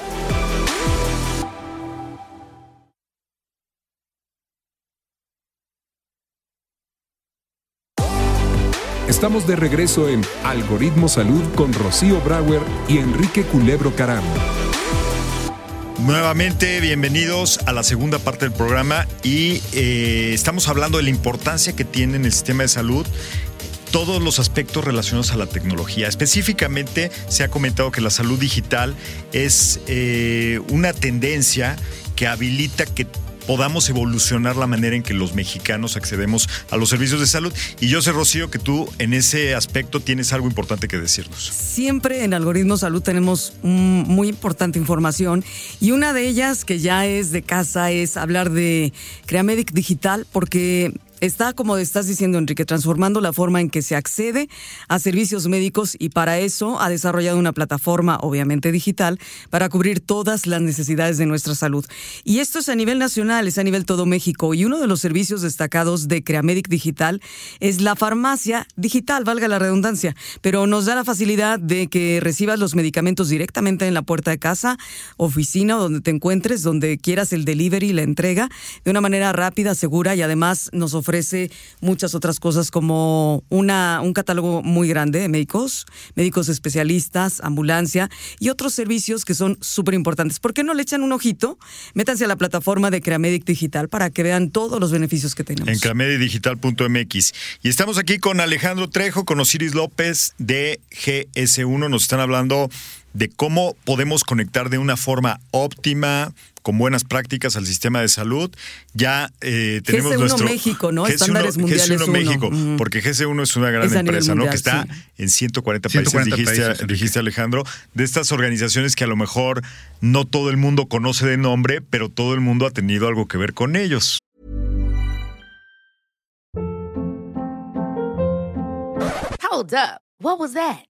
[SPEAKER 6] Estamos de regreso en Algoritmo Salud con Rocío Brauer y Enrique Culebro Caram.
[SPEAKER 5] Nuevamente, bienvenidos a la segunda parte del programa y eh, estamos hablando de la importancia que tiene en el sistema de salud todos los aspectos relacionados a la tecnología. Específicamente se ha comentado que la salud digital es eh, una tendencia que habilita que podamos evolucionar la manera en que los mexicanos accedemos a los servicios de salud. Y yo sé, Rocío, que tú en ese aspecto tienes algo importante que decirnos.
[SPEAKER 1] Siempre en Algoritmo Salud tenemos muy importante información y una de ellas que ya es de casa es hablar de Creamedic Digital porque está, como estás diciendo Enrique, transformando la forma en que se accede a servicios médicos y para eso ha desarrollado una plataforma, obviamente digital, para cubrir todas las necesidades de nuestra salud. Y esto es a nivel nacional, es a nivel todo México y uno de los servicios destacados de Creamedic Digital es la farmacia digital, valga la redundancia, pero nos da la facilidad de que recibas los medicamentos directamente en la puerta de casa, oficina donde te encuentres, donde quieras el delivery, la entrega, de una manera rápida, segura y además nos ofrece muchas otras cosas como una, un catálogo muy grande de médicos, médicos especialistas, ambulancia y otros servicios que son súper importantes. ¿Por qué no le echan un ojito? Métanse a la plataforma de Creamedic Digital para que vean todos los beneficios que tenemos.
[SPEAKER 5] En clamedidigital.mx. Y estamos aquí con Alejandro Trejo, con Osiris López de GS1. Nos están hablando de cómo podemos conectar de una forma óptima, con buenas prácticas al sistema de salud. Ya eh, tenemos
[SPEAKER 1] GS1
[SPEAKER 5] nuestro
[SPEAKER 1] México, ¿no?
[SPEAKER 5] GS1,
[SPEAKER 1] Estándares mundiales
[SPEAKER 5] GS1
[SPEAKER 1] uno.
[SPEAKER 5] México,
[SPEAKER 1] Ujú.
[SPEAKER 5] porque GS1 es una gran
[SPEAKER 1] Es
[SPEAKER 5] empresa, ¿no? Que está
[SPEAKER 1] sí.
[SPEAKER 5] en 140 países,
[SPEAKER 8] 140
[SPEAKER 5] dijiste,
[SPEAKER 8] países, Enrique.
[SPEAKER 5] dijiste Alejandro, de estas organizaciones que a lo mejor no todo el mundo conoce de nombre, pero todo el mundo ha tenido algo que ver con ellos.
[SPEAKER 9] Hold up. What was that?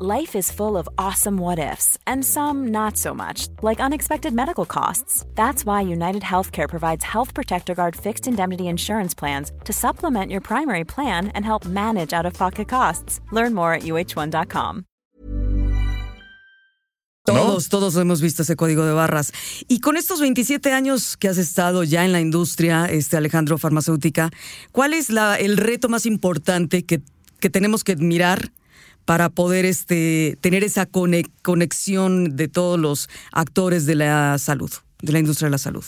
[SPEAKER 7] Life is full of awesome what ifs, and some not so much, like unexpected medical costs. That's why United Healthcare provides Health Protector Guard fixed indemnity insurance plans to supplement your primary plan and help manage out of pocket costs. Learn more at uh1.com.
[SPEAKER 1] Todos, todos hemos visto ese código de barras. Y con estos 27 años que has estado ya en la industria, este Alejandro farmacéutica, ¿cuál es la, el reto más importante que, que tenemos que mirar para poder este, tener esa cone- conexión de todos los actores de la salud, de la industria de la salud?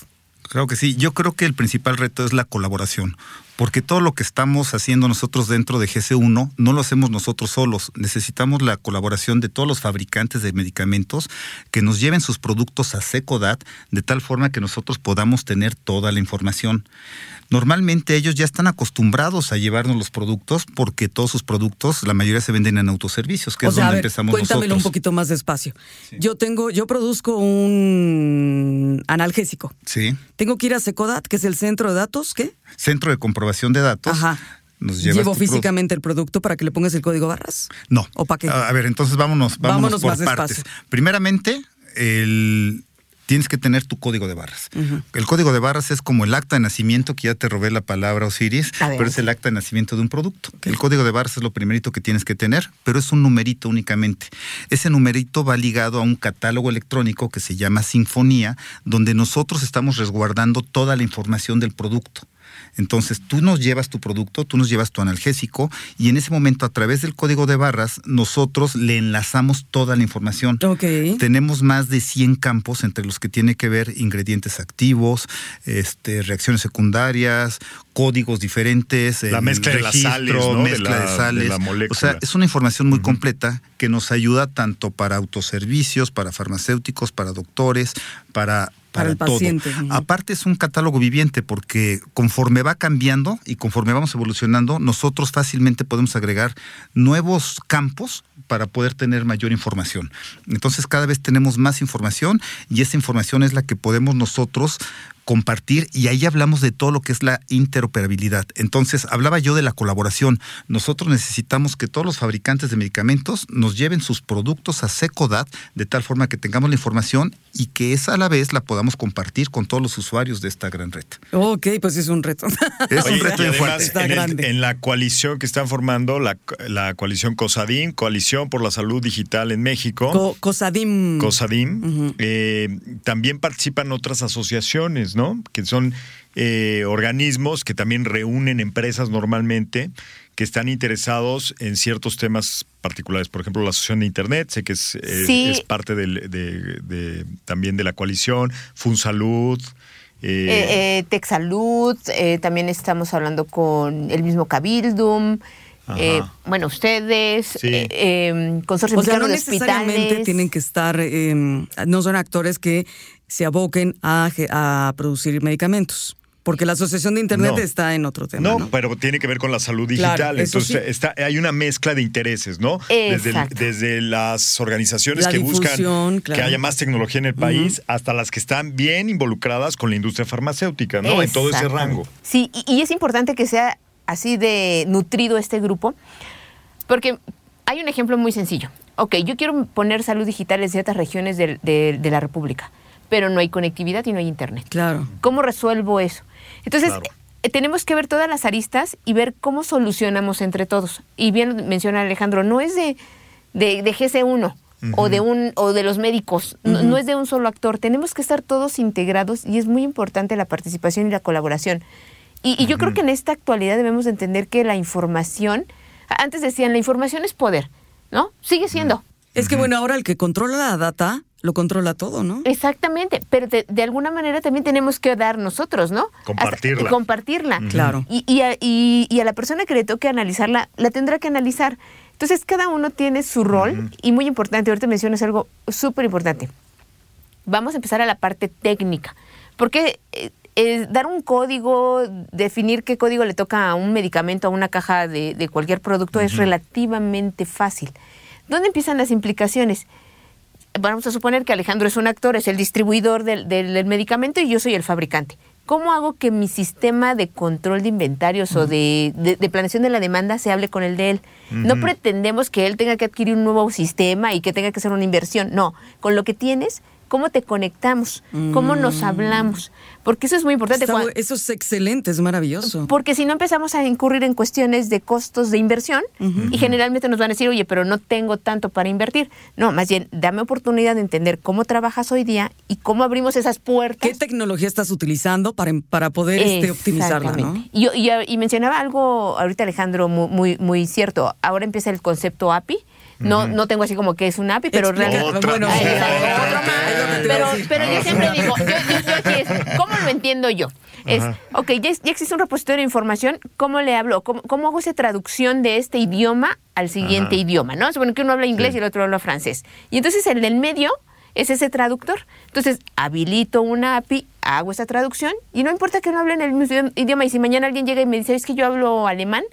[SPEAKER 8] Creo que sí. Yo creo que el principal reto es la colaboración, porque todo lo que estamos haciendo nosotros dentro de GC1 no lo hacemos nosotros solos. Necesitamos la colaboración de todos los fabricantes de medicamentos que nos lleven sus productos a Secodat de tal forma que nosotros podamos tener toda la información. Normalmente ellos ya están acostumbrados a llevarnos los productos porque todos sus productos, la mayoría se venden en autoservicios, que
[SPEAKER 1] o
[SPEAKER 8] es
[SPEAKER 1] sea,
[SPEAKER 8] donde
[SPEAKER 1] a ver,
[SPEAKER 8] empezamos
[SPEAKER 1] cuéntamelo
[SPEAKER 8] nosotros.
[SPEAKER 1] un poquito más despacio. Yo tengo, yo produzco un analgésico.
[SPEAKER 8] Sí.
[SPEAKER 1] Tengo que ir a Secodat, que es el centro de datos, ¿qué?
[SPEAKER 8] Centro de comprobación de datos.
[SPEAKER 1] Ajá.
[SPEAKER 8] Nos llevas
[SPEAKER 1] Llevo físicamente el producto para que le pongas el código barras.
[SPEAKER 8] No.
[SPEAKER 1] ¿O para qué?
[SPEAKER 8] A ver, entonces vámonos, vámonos,
[SPEAKER 1] Vámonos
[SPEAKER 8] por
[SPEAKER 1] más
[SPEAKER 8] partes.
[SPEAKER 1] despacio.
[SPEAKER 8] Primeramente, el tienes que tener tu código de barras. El código de barras es como el acta de nacimiento, que ya te robé la palabra Osiris, pero es el acta de nacimiento de un producto. El código de barras es lo primerito que tienes que tener, pero es un numerito únicamente. Ese numerito va ligado a un catálogo electrónico que se llama Sinfonía, donde nosotros estamos resguardando toda la información del producto. Entonces tú nos llevas tu producto, tú nos llevas tu analgésico y en ese momento a través del código de barras nosotros le enlazamos toda la información.
[SPEAKER 1] Ok.
[SPEAKER 8] Tenemos más de 100 campos entre los que tiene que ver ingredientes activos, este, reacciones secundarias, códigos diferentes,
[SPEAKER 5] La
[SPEAKER 8] el
[SPEAKER 5] mezcla de las
[SPEAKER 8] registro,
[SPEAKER 5] sales, ¿no? De
[SPEAKER 8] mezcla
[SPEAKER 5] la-
[SPEAKER 8] de
[SPEAKER 5] de
[SPEAKER 8] sales.
[SPEAKER 5] la
[SPEAKER 8] o sea, es una información muy completa que nos ayuda tanto para autoservicios, para farmacéuticos, para doctores, para
[SPEAKER 1] Para el
[SPEAKER 8] todo.
[SPEAKER 1] paciente, ujú.
[SPEAKER 8] Aparte es un catálogo viviente porque conforme va cambiando y conforme vamos evolucionando, nosotros fácilmente podemos agregar nuevos campos para poder tener mayor información. Entonces cada vez tenemos más información y esa información es la que podemos nosotros compartir y ahí hablamos de todo lo que es la interoperabilidad. Entonces, hablaba yo de la colaboración. Nosotros necesitamos que todos los fabricantes de medicamentos nos lleven sus productos a Secodat de tal forma que tengamos la información y que esa a la vez la podamos compartir con todos los usuarios de esta gran red.
[SPEAKER 1] Ok, pues es un reto.
[SPEAKER 8] Es
[SPEAKER 5] Oye,
[SPEAKER 8] un reto
[SPEAKER 5] y
[SPEAKER 8] bien
[SPEAKER 5] además,
[SPEAKER 8] fuerte.
[SPEAKER 1] Está
[SPEAKER 5] en, el-
[SPEAKER 1] grande.
[SPEAKER 5] en la coalición que están formando, la, la coalición COSADIM, Coalición por la Salud Digital en México,
[SPEAKER 1] Co- Cosadim.
[SPEAKER 5] COSADIM, eh, también participan otras asociaciones, ¿no? Que son eh, organismos que también reúnen empresas normalmente que están interesados en ciertos temas particulares. Por ejemplo, la Asociación de Internet, sé que es, eh,
[SPEAKER 4] Sí.
[SPEAKER 5] es parte del- de, de- también de la coalición, FunSalud. eh,
[SPEAKER 4] Eh, eh, Texalud, eh, también estamos hablando con el mismo Cabildum, eh, bueno, ustedes,
[SPEAKER 5] Sí.
[SPEAKER 4] eh, eh, Consorcio
[SPEAKER 1] O sea, no
[SPEAKER 4] de
[SPEAKER 1] necesariamente
[SPEAKER 4] Hospitales.
[SPEAKER 1] tienen que estar, eh, no son actores que se aboquen a, producir medicamentos. Porque la Asociación de Internet
[SPEAKER 5] No.
[SPEAKER 1] está en otro tema.
[SPEAKER 5] No,
[SPEAKER 1] No,
[SPEAKER 5] pero tiene que ver con la salud digital. Entonces,
[SPEAKER 1] sí.
[SPEAKER 5] está, hay una mezcla de intereses, ¿no? Desde, desde las organizaciones
[SPEAKER 1] La
[SPEAKER 5] que buscan
[SPEAKER 1] claro.
[SPEAKER 5] que haya más tecnología en el país, hasta las que están bien involucradas con la industria farmacéutica, ¿no? En todo ese rango.
[SPEAKER 4] Sí, y, y es importante que sea así de nutrido este grupo, porque hay un ejemplo muy sencillo. Ok, yo quiero poner salud digital en ciertas regiones del- de, de la República, pero no hay conectividad y no hay internet.
[SPEAKER 1] Claro.
[SPEAKER 4] ¿Cómo resuelvo eso? Entonces,
[SPEAKER 5] Claro.
[SPEAKER 4] eh, tenemos que ver todas las aristas y ver cómo solucionamos entre todos. Y bien menciona Alejandro, no es de, de, de GC1 o de un o de los médicos, no, no es de un solo actor. Tenemos que estar todos integrados y es muy importante la participación y la colaboración. Y, y yo creo que en esta actualidad debemos de entender que la información, antes decían, la información es poder, ¿no? Sigue siendo.
[SPEAKER 1] Es que bueno, ahora el que controla la data, lo controla todo, ¿no?
[SPEAKER 4] Exactamente, pero de, de alguna manera también tenemos que dar nosotros, ¿no?
[SPEAKER 5] Compartirla.
[SPEAKER 4] Hasta- compartirla.
[SPEAKER 1] Claro.
[SPEAKER 4] Y, y a, y- y a la persona que le toque analizarla, la tendrá que analizar. Entonces, cada uno tiene su rol y muy importante, ahorita mencionas algo súper importante. Vamos a empezar a la parte técnica, porque eh, eh, dar un código, definir qué código le toca a un medicamento, a una caja de, de cualquier producto es relativamente fácil. ¿Dónde empiezan las implicaciones? Vamos a suponer que Alejandro es un actor, es el distribuidor del, del- del medicamento y yo soy el fabricante. ¿Cómo hago que mi sistema de control de inventarios o de, de- de planeación de la demanda se hable con el de él? No pretendemos que él tenga que adquirir un nuevo sistema y que tenga que hacer una inversión. No, con lo que tienes, ¿cómo te conectamos? ¿Cómo nos hablamos? Porque eso es muy importante.
[SPEAKER 1] Está
[SPEAKER 4] Cuan-
[SPEAKER 1] bu- eso es excelente, es maravilloso.
[SPEAKER 4] porque si no empezamos a incurrir en cuestiones de costos de inversión y generalmente nos van a decir, oye, pero no tengo tanto para invertir. No, más bien, dame oportunidad de entender cómo trabajas hoy día y cómo abrimos esas puertas.
[SPEAKER 1] ¿Qué tecnología estás utilizando para, para poder este, optimizarla, no?
[SPEAKER 4] Y, y- y mencionaba algo ahorita Alejandro muy, muy, muy cierto. Ahora empieza el concepto API. No, no tengo así como que es un API, pero realmente...
[SPEAKER 1] Bueno, es
[SPEAKER 4] pero, pero yo siempre digo, yo, yo- yo aquí es, ¿cómo lo entiendo yo? Es, ok, ya, existe un repositorio de información, ¿cómo le hablo? ¿Cómo, cómo hago esa traducción de este idioma al siguiente idioma? ¿no? Supone que uno habla inglés y el otro habla francés. Y entonces el del medio es ese traductor. Entonces, habilito una API, hago esa traducción y no importa que no hablen el mismo idioma. Y si mañana alguien llega y me dice, es que yo hablo alemán,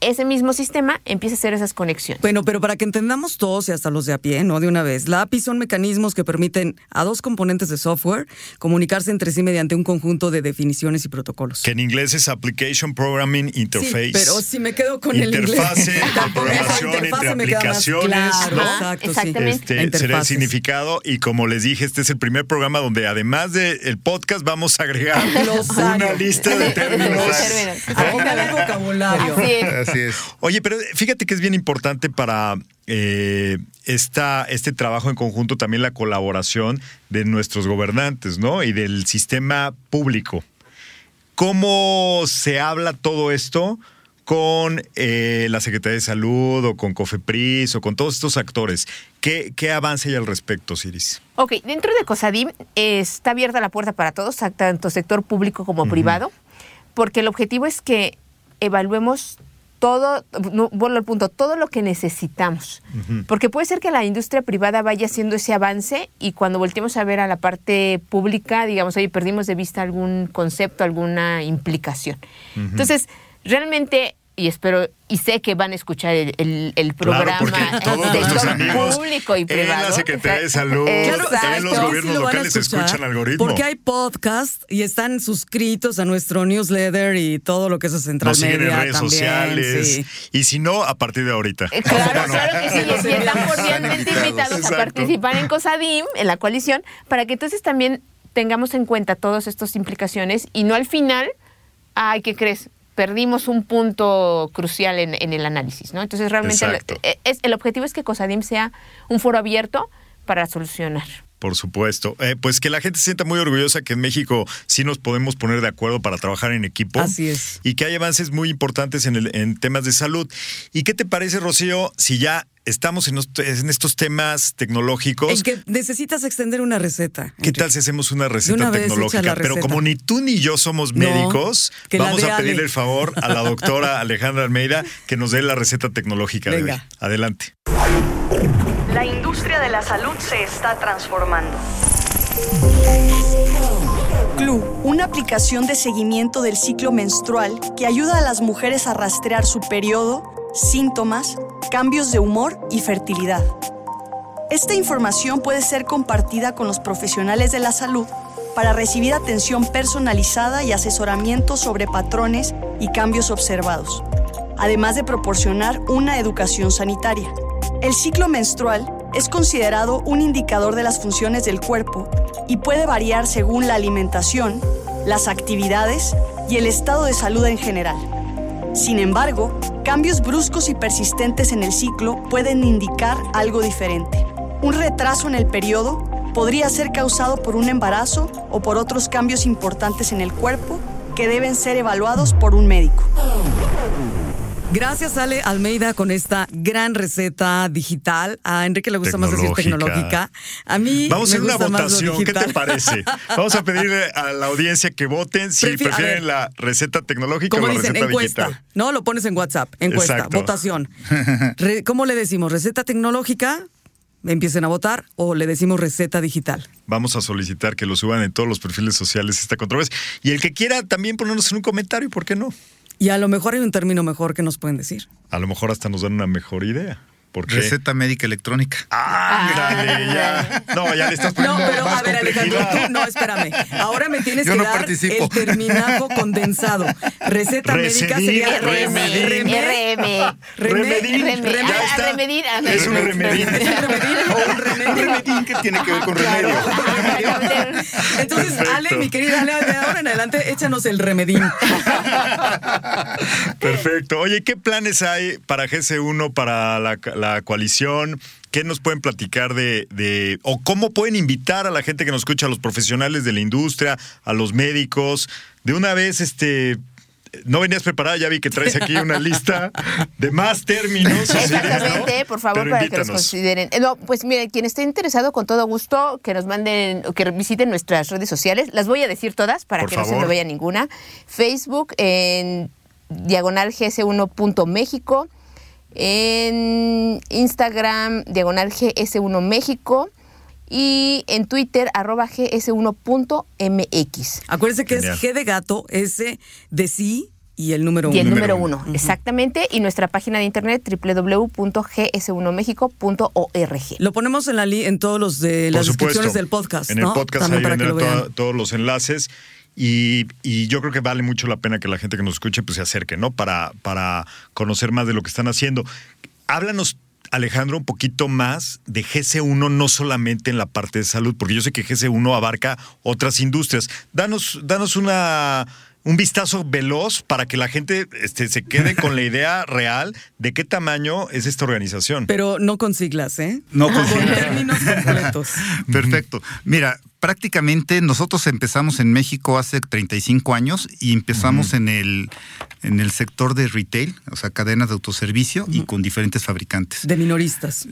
[SPEAKER 4] ese mismo sistema empieza a hacer esas conexiones.
[SPEAKER 1] Bueno, pero para que entendamos todos y hasta los de a pie, ¿no? De una vez, la API son mecanismos que permiten a dos componentes de software comunicarse entre sí mediante un conjunto de definiciones y protocolos.
[SPEAKER 5] Que en inglés es Application Programming Interface.
[SPEAKER 1] Sí, pero si me quedo con el inglés.
[SPEAKER 5] Interfase de programación entre
[SPEAKER 1] Interfase
[SPEAKER 5] aplicaciones,
[SPEAKER 1] claro,
[SPEAKER 5] ¿no?
[SPEAKER 1] Exacto, sí.
[SPEAKER 4] Exactamente.
[SPEAKER 5] Este, será el
[SPEAKER 1] Interfaces.
[SPEAKER 5] significado y como les dije, este es el primer programa donde además del podcast vamos a agregar una lista de términos.
[SPEAKER 4] Términos.
[SPEAKER 1] Pongan el vocabulario.
[SPEAKER 4] Así es.
[SPEAKER 8] Así es.
[SPEAKER 5] Oye, pero fíjate que es bien importante para eh, esta, este trabajo en conjunto también la colaboración de nuestros gobernantes, ¿no? Y del sistema público. ¿Cómo se habla todo esto con eh, la Secretaría de Salud o con COFEPRIS o con todos estos actores? ¿Qué, qué avance hay al respecto, Ciris?
[SPEAKER 4] Ok, dentro de COSADIM eh, está abierta la puerta para todos, tanto sector público como privado, porque el objetivo es que evaluemos todo, no, vuelvo al punto, todo lo que necesitamos. Porque puede ser que la industria privada vaya haciendo ese avance y cuando volteemos a ver a la parte pública, digamos, oye, perdimos de vista algún concepto, alguna implicación. Entonces, realmente, y espero, y sé que van a escuchar el, el- el programa
[SPEAKER 5] Claro, todos nuestros amigos
[SPEAKER 4] público y
[SPEAKER 5] en
[SPEAKER 4] privado.
[SPEAKER 5] la Secretaría de Salud,
[SPEAKER 4] Exacto.
[SPEAKER 5] en los
[SPEAKER 1] sí
[SPEAKER 5] gobiernos
[SPEAKER 1] lo van a
[SPEAKER 5] locales
[SPEAKER 1] escuchar,
[SPEAKER 5] escuchan algoritmo.
[SPEAKER 1] Porque hay podcast y están suscritos a nuestro newsletter y todo lo que es Central
[SPEAKER 5] Nos siguen en
[SPEAKER 1] Media
[SPEAKER 5] redes
[SPEAKER 1] también,
[SPEAKER 5] sociales.
[SPEAKER 1] sí.
[SPEAKER 5] Y si no, a partir de ahorita.
[SPEAKER 4] Eh, Claro,
[SPEAKER 5] ¿Cómo no?
[SPEAKER 4] claro que sí. Y están
[SPEAKER 8] Están
[SPEAKER 4] cordialmente
[SPEAKER 8] invitados.
[SPEAKER 4] invitados a
[SPEAKER 5] Exacto.
[SPEAKER 4] participar en COSADIM, en la coalición, para que entonces también tengamos en cuenta todas estas implicaciones y no al final, ay, ¿qué crees? Perdimos un punto crucial en, en el análisis, ¿no? Entonces realmente
[SPEAKER 5] Exacto.
[SPEAKER 4] eh, es, el objetivo es que COSADIM sea un foro abierto para solucionar.
[SPEAKER 5] Por supuesto. Eh, pues que la gente se sienta muy orgullosa que en México sí nos podemos poner de acuerdo para trabajar en equipo.
[SPEAKER 1] Así es.
[SPEAKER 5] Y que hay avances muy importantes en, el- en temas de salud. ¿Y qué te parece, Rocío, si ya estamos en, est- en estos temas tecnológicos?
[SPEAKER 1] En que necesitas extender una receta.
[SPEAKER 5] ¿Qué tal si hacemos una receta
[SPEAKER 1] una
[SPEAKER 5] tecnológica? Pero como ni tú ni yo somos médicos, vamos a pedirle
[SPEAKER 1] Ale.
[SPEAKER 5] el favor a la doctora Alejandra Almeida que nos dé la receta tecnológica de
[SPEAKER 1] Venga.
[SPEAKER 5] hoy. Adelante.
[SPEAKER 10] La industria de la salud se está transformando. Clue, una aplicación de seguimiento del ciclo menstrual que ayuda a las mujeres a rastrear su periodo, síntomas, cambios de humor y fertilidad. Esta información puede ser compartida con los profesionales de la salud para recibir atención personalizada y asesoramiento sobre patrones y cambios observados, además de proporcionar una educación sanitaria. El ciclo menstrual es considerado un indicador de las funciones del cuerpo y puede variar según la alimentación, las actividades y el estado de salud en general. Sin embargo, cambios bruscos y persistentes en el ciclo pueden indicar algo diferente. Un retraso en el periodo podría ser causado por un embarazo o por otros cambios importantes en el cuerpo que deben ser evaluados por un médico.
[SPEAKER 1] Gracias, Ale Almeida, con esta gran receta digital. A Enrique le gusta más decir
[SPEAKER 5] Tecnológica.
[SPEAKER 1] A mí
[SPEAKER 5] Vamos a
[SPEAKER 1] me
[SPEAKER 5] hacer una votación. ¿Qué te parece? Vamos a pedirle a la audiencia que voten si
[SPEAKER 1] Prefi-
[SPEAKER 5] prefieren
[SPEAKER 1] ver.
[SPEAKER 5] la receta tecnológica o la
[SPEAKER 1] dicen,
[SPEAKER 5] receta
[SPEAKER 1] encuesta.
[SPEAKER 5] digital.
[SPEAKER 1] No, lo pones en WhatsApp. Encuesta,
[SPEAKER 5] Exacto.
[SPEAKER 1] votación. Re- ¿Cómo le decimos? ¿Receta tecnológica? Empiecen a votar o le decimos receta digital.
[SPEAKER 5] Vamos a solicitar que lo suban en todos los perfiles sociales esta controversia. Y el que quiera también ponernos en un comentario, ¿por qué no?
[SPEAKER 1] Y a lo mejor hay un término mejor que nos pueden decir.
[SPEAKER 5] A lo mejor hasta nos dan una mejor idea. ¿Por qué?
[SPEAKER 8] Receta médica electrónica.
[SPEAKER 5] Ándale, ya. No, ya le estás
[SPEAKER 1] No,
[SPEAKER 5] poniendo
[SPEAKER 1] pero
[SPEAKER 5] más
[SPEAKER 1] a ver, Alejandro, tú no, espérame. Ahora me tienes
[SPEAKER 8] Yo
[SPEAKER 1] que
[SPEAKER 8] no
[SPEAKER 1] dar
[SPEAKER 8] participo.
[SPEAKER 1] el terminajo condensado. Receta médica
[SPEAKER 5] Recedir,
[SPEAKER 1] sería
[SPEAKER 5] remedín.
[SPEAKER 4] RM.
[SPEAKER 5] Remedín.
[SPEAKER 4] Remedín.
[SPEAKER 5] Ya
[SPEAKER 4] Ah,
[SPEAKER 5] está.
[SPEAKER 4] remedín, ah,
[SPEAKER 5] Es un remedín.
[SPEAKER 1] ¿Es un remedín o un remedio?
[SPEAKER 8] remedín que tiene que ver con remedio.
[SPEAKER 1] Entonces,
[SPEAKER 5] Perfecto.
[SPEAKER 1] Ale, mi querida Ale, de ahora en adelante, échanos el remedín.
[SPEAKER 5] Perfecto. Oye, ¿qué planes hay para GC1, para la, la coalición? ¿Qué nos pueden platicar de, de, o cómo pueden invitar a la gente que nos escucha, a los profesionales de la industria, a los médicos? De una vez, este, no venías preparada, ya vi que traes aquí una lista de más términos.
[SPEAKER 4] Exactamente, por favor,
[SPEAKER 5] Pero
[SPEAKER 4] para que
[SPEAKER 5] invítanos.
[SPEAKER 4] consideren. Eh, No, pues mire, quien esté interesado, con todo gusto, que nos manden o que visiten nuestras redes sociales. Las voy a decir todas para
[SPEAKER 5] Por
[SPEAKER 4] que no se me vaya ninguna. Facebook en diagonal gs1.méxico. En Instagram, diagonal gs1 México. Y en Twitter, arroba gs1.mx.
[SPEAKER 1] Acuérdense que
[SPEAKER 5] Genial.
[SPEAKER 1] es G de gato, S de sí y el número
[SPEAKER 4] Y el
[SPEAKER 1] uno.
[SPEAKER 4] número uno, exactamente. Y nuestra página de internet www.gs1mexico.org.
[SPEAKER 1] Lo ponemos en la li- en todos los de las
[SPEAKER 5] supuesto.
[SPEAKER 1] descripciones del podcast,
[SPEAKER 5] En
[SPEAKER 1] ¿no?
[SPEAKER 5] el podcast
[SPEAKER 1] También
[SPEAKER 5] ahí
[SPEAKER 1] para que lo vean.
[SPEAKER 5] to- todos los enlaces. Y, y yo creo que vale mucho la pena que la gente que nos escuche pues se acerque, ¿no? Para, para conocer más de lo que están haciendo. Háblanos, Alejandro, un poquito más de GC1, no solamente en la parte de salud, porque yo sé que GC1 abarca otras industrias. Danos, danos una un vistazo veloz para que la gente este, se quede con la idea real de qué tamaño es esta organización.
[SPEAKER 1] Pero no con siglas, ¿eh?
[SPEAKER 8] No con
[SPEAKER 1] Con
[SPEAKER 8] siglas.
[SPEAKER 1] términos completos.
[SPEAKER 8] Perfecto. Mira, prácticamente nosotros empezamos en México hace 35 años y empezamos en el en el sector de retail, o sea, cadenas de autoservicio y con diferentes fabricantes.
[SPEAKER 1] De minoristas.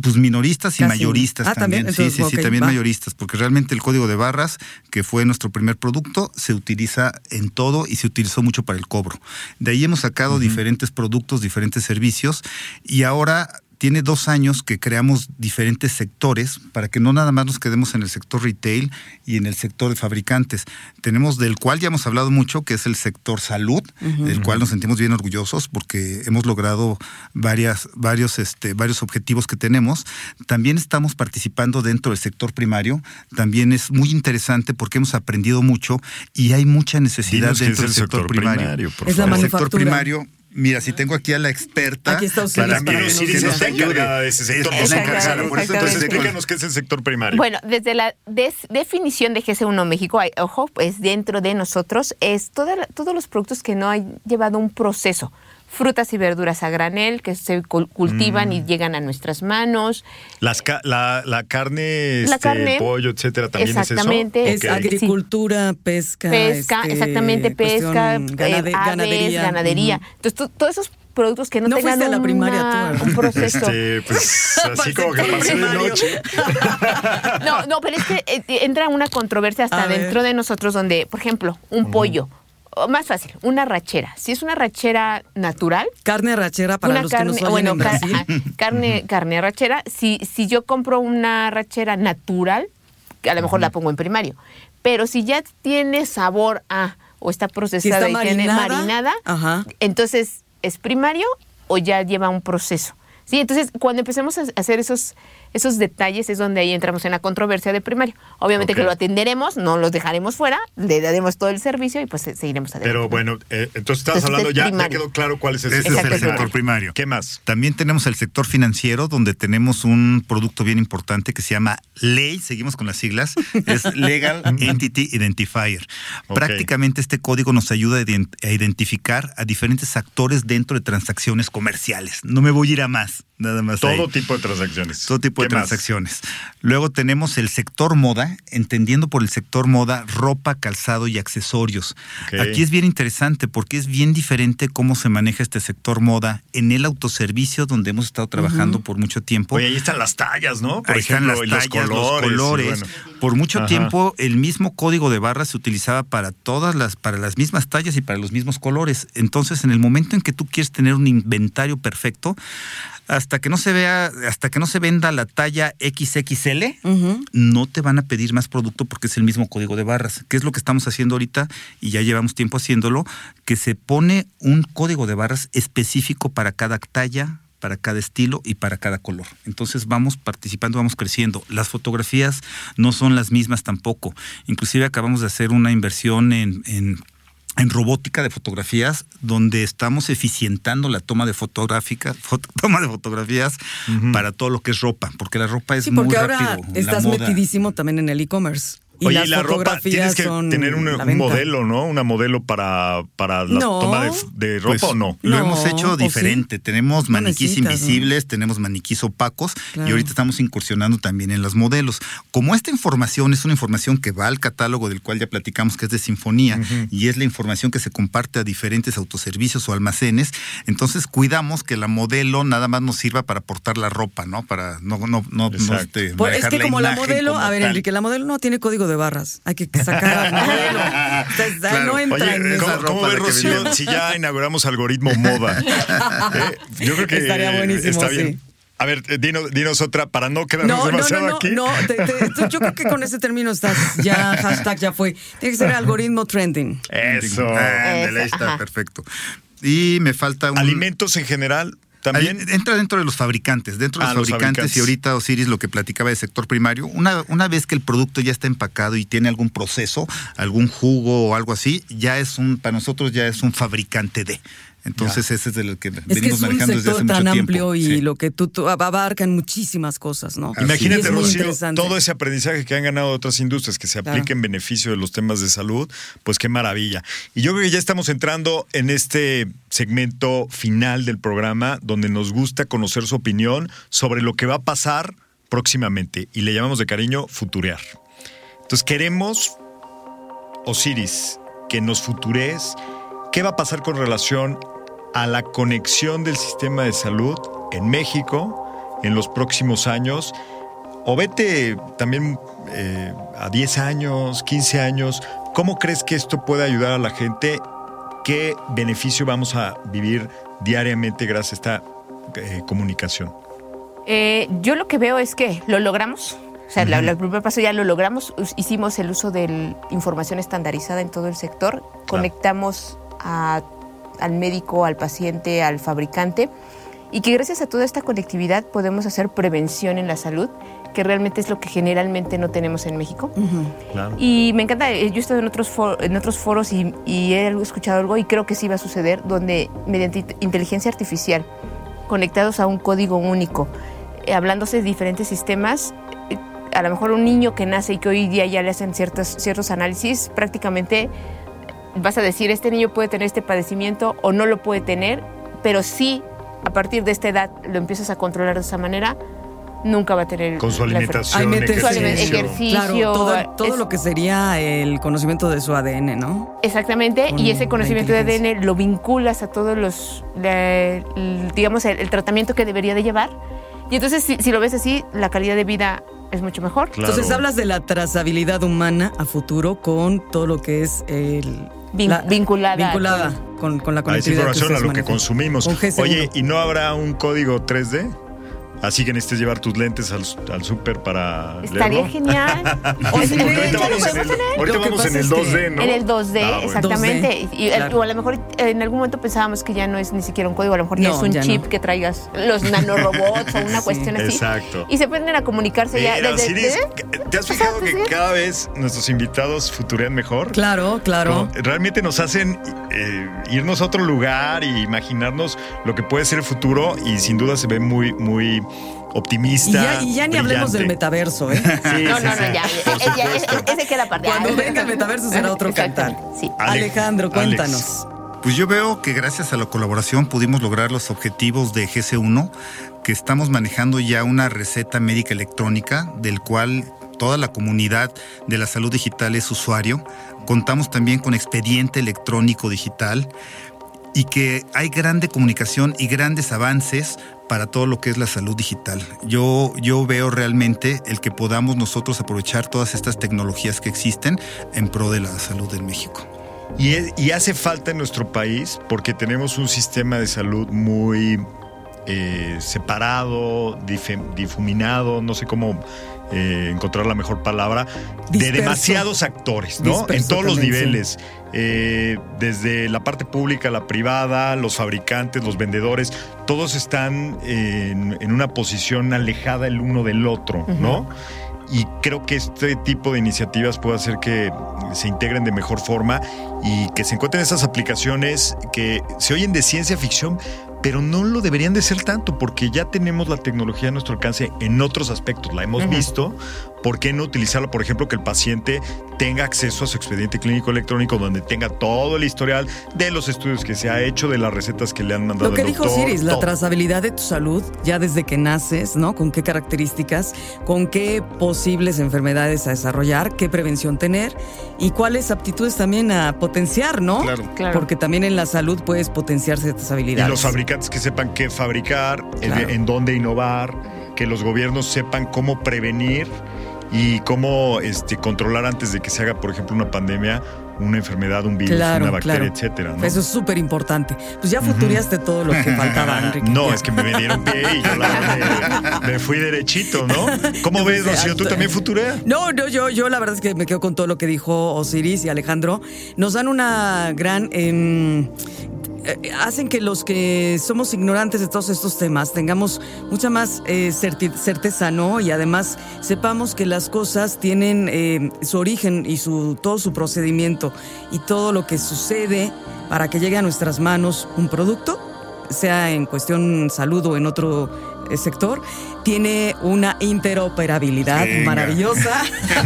[SPEAKER 8] Pues minoristas y
[SPEAKER 1] Casi.
[SPEAKER 8] mayoristas
[SPEAKER 1] Ah,
[SPEAKER 8] también.
[SPEAKER 1] también,
[SPEAKER 8] sí,
[SPEAKER 1] entonces,
[SPEAKER 8] sí, sí, también
[SPEAKER 1] va.
[SPEAKER 8] mayoristas, porque realmente el código de barras, que fue nuestro primer producto, se utiliza en todo y se utilizó mucho para el cobro. De ahí hemos sacado diferentes productos, diferentes servicios y ahora tiene dos años que creamos diferentes sectores para que no nada más nos quedemos en el sector retail y en el sector de fabricantes. Tenemos del cual ya hemos hablado mucho, que es el sector salud, del cual nos sentimos bien orgullosos porque hemos logrado varias, varios, este, varios objetivos que tenemos. También estamos participando dentro del sector primario. También es muy interesante porque hemos aprendido mucho y hay mucha necesidad
[SPEAKER 5] Dinos
[SPEAKER 8] dentro del
[SPEAKER 5] el
[SPEAKER 8] sector,
[SPEAKER 5] sector
[SPEAKER 8] primario.
[SPEAKER 5] primario, por
[SPEAKER 1] Es la
[SPEAKER 8] el
[SPEAKER 5] favor.
[SPEAKER 8] sector
[SPEAKER 1] manufactura.
[SPEAKER 8] primario. Mira, si tengo aquí a la experta.
[SPEAKER 1] Aquí está Osiris
[SPEAKER 8] para que nos-
[SPEAKER 1] nos
[SPEAKER 8] que nos
[SPEAKER 5] está
[SPEAKER 8] ayude.
[SPEAKER 5] encargada de ese sector.
[SPEAKER 8] Es- es
[SPEAKER 4] Exactamente,
[SPEAKER 8] encargada, por eso entonces,
[SPEAKER 5] Explícanos qué es el sector primario.
[SPEAKER 4] Bueno, desde la des- definición de GC1 México, hay- ojo, pues dentro de nosotros es toda la- todos los productos que no han llevado un proceso. Frutas y verduras a granel que se cul- cultivan
[SPEAKER 5] Mm.
[SPEAKER 4] y llegan a nuestras manos.
[SPEAKER 5] Las ca- la, la carne,
[SPEAKER 4] La
[SPEAKER 5] este,
[SPEAKER 4] carne,
[SPEAKER 5] pollo, etcétera, también
[SPEAKER 4] exactamente.
[SPEAKER 5] es
[SPEAKER 1] Es
[SPEAKER 5] eso. Ok.
[SPEAKER 1] agricultura, pesca.
[SPEAKER 4] Pesca,
[SPEAKER 1] este,
[SPEAKER 4] exactamente, pesca,
[SPEAKER 1] cuestión
[SPEAKER 4] eh,
[SPEAKER 1] ganade-
[SPEAKER 4] aves,
[SPEAKER 1] ganadería.
[SPEAKER 4] ganadería. Entonces, to- todos esos productos que no,
[SPEAKER 1] No
[SPEAKER 4] tengan
[SPEAKER 1] fuiste a la primaria
[SPEAKER 4] una-
[SPEAKER 1] tú,
[SPEAKER 4] un proceso.
[SPEAKER 5] Este, pues así como que pasé de noche.
[SPEAKER 4] No, no, pero es que eh, entra una controversia hasta
[SPEAKER 1] A ver.
[SPEAKER 4] dentro de nosotros donde, por ejemplo, un pollo, más fácil, una rachera. Si es una rachera natural,
[SPEAKER 1] Carne arrachera para
[SPEAKER 4] una
[SPEAKER 1] los
[SPEAKER 4] carne,
[SPEAKER 1] que nos oyen
[SPEAKER 4] bueno,
[SPEAKER 1] en
[SPEAKER 4] carne, carne arrachera. Si, si yo compro una arrachera natural, a lo mejor la pongo en primario. Pero si ya tiene sabor a o está procesada
[SPEAKER 1] está
[SPEAKER 4] y tiene
[SPEAKER 1] marinada,
[SPEAKER 4] marinada,
[SPEAKER 1] ajá.
[SPEAKER 4] entonces es primario o ya lleva un proceso. Sí, entonces cuando empecemos a hacer esos esos detalles es donde ahí entramos en la controversia de primario. Obviamente que lo atenderemos, no los dejaremos fuera, le daremos todo el servicio y pues se- seguiremos adelante.
[SPEAKER 5] Pero bueno, eh, entonces estás
[SPEAKER 4] Entonces,
[SPEAKER 5] hablando, ya, ya quedó claro cuál es el
[SPEAKER 8] Ese
[SPEAKER 5] sector
[SPEAKER 8] es el sector primario.
[SPEAKER 5] ¿Qué más?
[SPEAKER 8] También tenemos el sector financiero, donde tenemos un producto bien importante que se llama LEI, seguimos con las siglas, es Legal Entity Identifier. Prácticamente este código nos ayuda a identificar a diferentes actores dentro de transacciones comerciales. No me voy a ir a más, nada más.
[SPEAKER 5] Todo
[SPEAKER 8] ahí.
[SPEAKER 5] tipo de transacciones.
[SPEAKER 8] Todo tipo de transacciones. Luego tenemos el sector moda, entendiendo por el sector moda ropa, calzado y accesorios. Aquí es bien interesante porque es bien diferente cómo se maneja este sector moda en el autoservicio donde hemos estado trabajando por mucho tiempo.
[SPEAKER 5] Oye, ahí están las tallas, ¿no? Por
[SPEAKER 8] Ahí están
[SPEAKER 5] ejemplo,
[SPEAKER 8] las tallas,
[SPEAKER 5] los colores. y
[SPEAKER 8] colores.
[SPEAKER 5] bueno.
[SPEAKER 8] Por mucho
[SPEAKER 5] Ajá.
[SPEAKER 8] tiempo el mismo código de barras se utilizaba para todas las, para las mismas tallas y para los mismos colores. Entonces, en el momento en que tú quieres tener un inventario perfecto, hasta que no se vea, hasta que no se venda la talla XXL, no te van a pedir más producto porque es el mismo código de barras. ¿Qué es lo que estamos haciendo ahorita? Y ya llevamos tiempo haciéndolo, que se pone un código de barras específico para cada talla, para cada estilo y para cada color. Entonces vamos participando, vamos creciendo. Las fotografías no son las mismas tampoco. Inclusive acabamos de hacer una inversión en... en en robótica de fotografías, donde estamos eficientando la toma de fotográfica, foto- toma de fotografías para todo lo que es ropa, porque la ropa es
[SPEAKER 1] Sí, porque
[SPEAKER 8] muy
[SPEAKER 1] ahora
[SPEAKER 8] rápido. la
[SPEAKER 1] estás
[SPEAKER 8] moda.
[SPEAKER 1] metidísimo también en el e-commerce. Y
[SPEAKER 5] Oye,
[SPEAKER 1] las
[SPEAKER 5] y la ropa, tienes que
[SPEAKER 1] son
[SPEAKER 5] tener un, modelo, ¿no? Una modelo para, para la
[SPEAKER 1] No.
[SPEAKER 5] toma de, de ropa
[SPEAKER 8] Pues,
[SPEAKER 5] o no.
[SPEAKER 8] Lo
[SPEAKER 1] No,
[SPEAKER 8] hemos hecho diferente. Tenemos maniquís invisibles, tenemos maniquís opacos
[SPEAKER 1] Claro.
[SPEAKER 8] y ahorita estamos incursionando también en los modelos. Como esta información es una información que va al catálogo del cual ya platicamos que es de Sinfonía y es la información que se comparte a diferentes autoservicios o almacenes, entonces cuidamos que la modelo nada más nos sirva para portar la ropa, ¿no? Para no, no, no, este,
[SPEAKER 1] Pues es que como la modelo,
[SPEAKER 8] como
[SPEAKER 1] a ver,
[SPEAKER 8] tal.
[SPEAKER 1] Enrique, la modelo no tiene código de barras. Hay que sacar al modelo.
[SPEAKER 8] Claro.
[SPEAKER 1] no entra
[SPEAKER 5] Oye,
[SPEAKER 1] en
[SPEAKER 5] ¿cómo, cómo ves, Rocío, si ya inauguramos algoritmo moda? ¿Eh? Yo creo que
[SPEAKER 1] Estaría buenísimo,
[SPEAKER 5] está
[SPEAKER 1] sí.
[SPEAKER 5] bien. A ver, eh, dinos, dinos otra para no quedarnos
[SPEAKER 1] No,
[SPEAKER 5] demasiado
[SPEAKER 1] no, no,
[SPEAKER 5] aquí.
[SPEAKER 1] no, te- te- yo creo que con ese término estás ya, hashtag ya fue. Tiene que ser algoritmo trending.
[SPEAKER 5] Eso.
[SPEAKER 4] Eso,
[SPEAKER 8] está,
[SPEAKER 4] ajá.
[SPEAKER 8] perfecto. Y me falta un...
[SPEAKER 5] Alimentos en general también.
[SPEAKER 8] Entra dentro de los fabricantes, dentro de
[SPEAKER 5] Ah,
[SPEAKER 8] los,
[SPEAKER 5] los
[SPEAKER 8] fabricantes,
[SPEAKER 5] fabricantes.
[SPEAKER 8] y ahorita Osiris lo que platicaba del sector primario, una, una vez que el producto ya está empacado y tiene algún proceso, algún jugo o algo así, ya es un, para nosotros ya es un fabricante de. Entonces ese es el que
[SPEAKER 1] Es que
[SPEAKER 8] venimos
[SPEAKER 1] un
[SPEAKER 8] manejando desde hace mucho
[SPEAKER 1] tan
[SPEAKER 8] tiempo.
[SPEAKER 1] amplio y
[SPEAKER 8] Sí.
[SPEAKER 1] lo que tú, tú abarcan muchísimas cosas, ¿no?
[SPEAKER 8] Así
[SPEAKER 5] Imagínate, Rocío, todo ese aprendizaje que han ganado otras industrias que se
[SPEAKER 1] Claro.
[SPEAKER 5] aplique en beneficio de los temas de salud, pues qué maravilla. Y yo creo que ya estamos entrando en este segmento final del programa donde nos gusta conocer su opinión sobre lo que va a pasar próximamente y le llamamos de cariño futurear. Entonces queremos, Osiris, que nos futurees qué va a pasar con relación a la conexión del sistema de salud en México en los próximos años. O vete también eh, a 10 años, 15 años. ¿Cómo crees que esto puede ayudar a la gente? ¿Qué beneficio vamos a vivir diariamente gracias a esta eh, comunicación?
[SPEAKER 4] Eh, yo lo que veo es que lo logramos. O sea, el primer paso ya lo logramos. Hicimos el uso de información estandarizada en todo el sector. Conectamos a- al médico, al paciente, al fabricante. Y que gracias a toda esta conectividad podemos hacer prevención en la salud, que realmente es lo que generalmente no tenemos en México.
[SPEAKER 5] Claro.
[SPEAKER 4] Y me encanta, eh, yo he estado en otros, for- en otros foros y, y he escuchado algo y creo que sí va a suceder, donde mediante int- inteligencia artificial, conectados a un código único, eh, hablándose de diferentes sistemas, eh, a lo mejor un niño que nace y que hoy día ya le hacen ciertos, ciertos análisis, prácticamente vas a decir, este niño puede tener este padecimiento o no lo puede tener, pero sí, a partir de esta edad lo empiezas a controlar de esa manera, nunca va a tener...
[SPEAKER 5] Con su alimentación,
[SPEAKER 4] ejercicio.
[SPEAKER 1] el-
[SPEAKER 4] Ejercicio,
[SPEAKER 1] Claro, todo, todo
[SPEAKER 4] es-
[SPEAKER 1] lo que sería el conocimiento de su ADN, ¿no?
[SPEAKER 4] Exactamente,
[SPEAKER 1] Con
[SPEAKER 4] y ese conocimiento de. ADN lo vinculas a todos los, digamos, el, el tratamiento que debería de llevar. Y entonces, si, si lo ves así, la calidad de vida es mucho mejor.
[SPEAKER 5] Claro.
[SPEAKER 1] Entonces hablas de la trazabilidad humana a futuro con todo lo que es el...
[SPEAKER 4] Vin- vinculada a
[SPEAKER 1] vinculada con, con la
[SPEAKER 5] A esa
[SPEAKER 1] conectividad.
[SPEAKER 5] información a lo que consumimos.
[SPEAKER 1] Con GC1.
[SPEAKER 5] Oye, ¿y no habrá un código 3D? Así que necesites llevar tus lentes al, al súper para
[SPEAKER 4] Estaría
[SPEAKER 5] leerlo.
[SPEAKER 4] genial.
[SPEAKER 5] Porque
[SPEAKER 4] Sí,
[SPEAKER 5] ahorita
[SPEAKER 4] ya
[SPEAKER 5] vamos en el, ahorita vamos en el
[SPEAKER 1] es que
[SPEAKER 5] 2D, ¿no?
[SPEAKER 4] En el 2D,
[SPEAKER 5] Ah, bueno.
[SPEAKER 4] exactamente.
[SPEAKER 1] 2D,
[SPEAKER 4] Y,
[SPEAKER 1] claro.
[SPEAKER 4] O a lo mejor en algún momento pensábamos que ya no es ni siquiera un código, a lo mejor ya
[SPEAKER 1] No,
[SPEAKER 4] es un
[SPEAKER 1] ya
[SPEAKER 4] chip
[SPEAKER 1] no.
[SPEAKER 4] que traigas los nanorobots o una
[SPEAKER 1] Sí,
[SPEAKER 4] cuestión así.
[SPEAKER 5] exacto.
[SPEAKER 4] Y se ponen a comunicarse ya desde...
[SPEAKER 5] Osiris,
[SPEAKER 4] ¿eh?
[SPEAKER 5] ¿te has fijado que
[SPEAKER 4] sí.
[SPEAKER 5] cada vez nuestros invitados futurean mejor?
[SPEAKER 1] Claro, claro.
[SPEAKER 5] Como Realmente nos hacen eh, irnos a otro lugar y imaginarnos lo que puede ser el futuro y sin duda se ve muy, muy optimista.
[SPEAKER 1] Y ya, y ya ni hablemos del metaverso, ¿eh?
[SPEAKER 5] Sí,
[SPEAKER 4] No,
[SPEAKER 5] sí,
[SPEAKER 4] no,
[SPEAKER 5] sí.
[SPEAKER 4] no, ya. Ese- ese queda aparte.
[SPEAKER 1] Cuando venga el metaverso será otro cantar. Alejandro,
[SPEAKER 5] Alex.
[SPEAKER 1] cuéntanos.
[SPEAKER 8] Pues yo veo que gracias a la colaboración pudimos lograr los objetivos de GC1, que estamos manejando ya una receta médica electrónica del cual toda la comunidad de la salud digital es usuario. Contamos también con expediente electrónico digital y que hay grande comunicación y grandes avances para todo lo que es la salud digital. Yo, yo veo realmente el que podamos nosotros aprovechar todas estas tecnologías que existen en pro de la salud en México.
[SPEAKER 5] Y, es- y hace falta en nuestro país porque tenemos un sistema de salud muy eh, separado, difuminado, no sé cómo eh, encontrar la mejor palabra, de demasiados actores, ¿no?
[SPEAKER 1] Disperso
[SPEAKER 5] en todos los
[SPEAKER 1] sí.
[SPEAKER 5] niveles. Eh, desde la parte pública, la privada, los fabricantes, los vendedores, todos están en, en una posición alejada el uno del otro, ¿no? Y creo que este tipo de iniciativas puede hacer que se integren de mejor forma y que se encuentren esas aplicaciones que se oyen de ciencia ficción, pero no lo deberían de ser tanto porque ya tenemos la tecnología a nuestro alcance en otros aspectos, la hemos visto. ¿Por qué no utilizarla, por ejemplo, que el paciente tenga acceso a su expediente clínico electrónico donde tenga todo el historial de los estudios que se ha hecho, de las recetas que le han mandado
[SPEAKER 1] Lo que
[SPEAKER 5] el
[SPEAKER 1] dijo
[SPEAKER 5] doctor?
[SPEAKER 1] Siris, la trazabilidad de tu salud, ya desde que naces, ¿no? Con qué características, con qué posibles enfermedades a desarrollar, qué prevención tener y cuáles aptitudes también a potenciar, ¿no?
[SPEAKER 8] Claro.
[SPEAKER 4] Claro.
[SPEAKER 1] Porque también en la salud puedes potenciar ciertas habilidades.
[SPEAKER 5] Y los fabricantes que sepan qué fabricar, en dónde innovar, que los gobiernos sepan cómo prevenir y cómo este, controlar antes de que se haga, por ejemplo, una pandemia, una enfermedad, un virus,
[SPEAKER 1] Claro,
[SPEAKER 5] una bacteria,
[SPEAKER 1] claro.
[SPEAKER 5] etcétera. ¿no?
[SPEAKER 1] Eso es súper importante. Pues ya futuriaste todo lo que faltaba, Enrique.
[SPEAKER 5] No, es que me dieron pie y yo la verdad, me, me fui derechito, ¿no? ¿Cómo ves, Rocío? ¿Tú también futureas?
[SPEAKER 1] No, no, yo, yo la verdad es que me quedo con todo lo que dijo Osiris y Alejandro. Nos dan una gran... em, eh, hacen que los que somos ignorantes de todos estos temas tengamos mucha más eh, certeza, ¿no? Y además sepamos que las cosas tienen eh, su origen y su, todo su procedimiento y todo lo que sucede para que llegue a nuestras manos un producto, sea en cuestión salud o en otro eh, sector, tiene una interoperabilidad
[SPEAKER 8] Venga.
[SPEAKER 1] maravillosa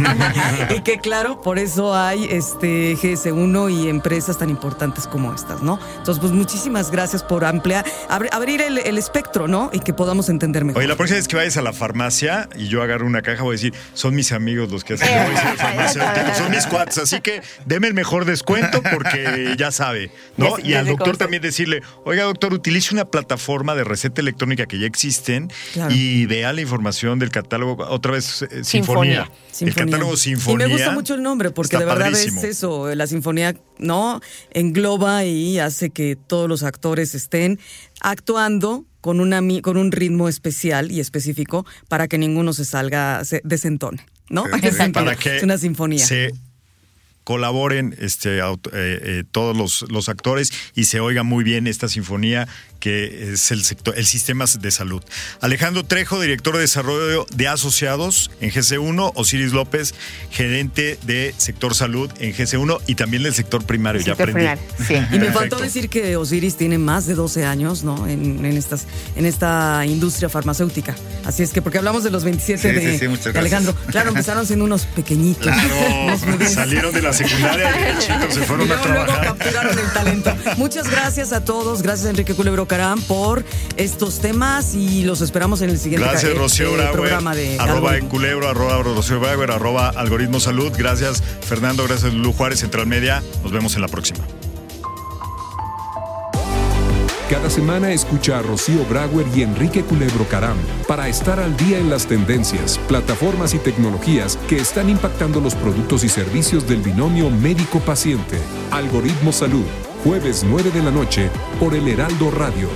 [SPEAKER 1] y que claro, por eso hay este GS1 y empresas tan importantes como estas, ¿no? Entonces, pues muchísimas gracias por ampliar, abri- abrir el, el espectro, ¿no? Y que podamos entender mejor.
[SPEAKER 5] Oye, la próxima vez que vayas a la farmacia y yo agarro una caja, voy a decir, son mis amigos los que hacen, yo voy a decir al farmacéutico, son mis cuates, así que deme el mejor descuento porque ya sabe, ¿no?
[SPEAKER 4] Ya-
[SPEAKER 5] Y
[SPEAKER 4] ya
[SPEAKER 5] al doctor también decirle, oiga doctor, utilice una plataforma de receta electrónica que ya existen
[SPEAKER 1] Claro.
[SPEAKER 5] y vea la información del catálogo, otra vez, eh,
[SPEAKER 4] Sinfonía.
[SPEAKER 5] Sinfonía. El catálogo Sinfonía.
[SPEAKER 1] Y me gusta mucho el nombre porque de verdad
[SPEAKER 5] padrísimo.
[SPEAKER 1] es eso, la sinfonía, ¿no? Engloba y hace que todos los actores estén actuando con, una, con un ritmo especial y específico para que ninguno se salga, se desentone, ¿no? Es sentido.
[SPEAKER 5] para que
[SPEAKER 1] es una sinfonía.
[SPEAKER 5] se colaboren este, eh, eh, todos los, los actores y se oiga muy bien esta sinfonía que es el sector, el sistema de salud. Alejandro Trejo, director de desarrollo de asociados en GC1, Osiris López, gerente de sector salud en GC1 y también del sector primario. ya
[SPEAKER 4] Sector
[SPEAKER 5] aprendí.
[SPEAKER 4] primario, sí.
[SPEAKER 1] Y me faltó decir que Osiris tiene más de 12 años, ¿no? En, en estas, en esta industria farmacéutica. Así es que, porque hablamos de los 27
[SPEAKER 8] Sí,
[SPEAKER 1] de,
[SPEAKER 8] sí, sí, muchas
[SPEAKER 1] de Alejandro. Claro, empezaron siendo unos pequeñitos.
[SPEAKER 5] Claro, salieron de la secundaria y derechitos se
[SPEAKER 1] Y
[SPEAKER 5] fueron a
[SPEAKER 1] luego, luego
[SPEAKER 5] trabajar.
[SPEAKER 1] capturaron el talento. Muchas gracias a todos. Gracias, Enrique Culebro Por estos temas y los esperamos en el siguiente
[SPEAKER 5] Gracias,
[SPEAKER 1] eh,
[SPEAKER 5] Rocío
[SPEAKER 1] eh,
[SPEAKER 5] Brauer.
[SPEAKER 1] programa de
[SPEAKER 5] arroba en culebro, arroba Rocío Brauer, arroba algoritmo salud. Gracias, Fernando. Gracias, Lulu Juárez, Central Media. Nos vemos en la próxima.
[SPEAKER 6] Cada semana escucha a Rocío Brauer y Enrique Culebro Caram para estar al día en las tendencias, plataformas y tecnologías que están impactando los productos y servicios del binomio médico-paciente. Algoritmo Salud, jueves 9 de la noche por el Heraldo Radio.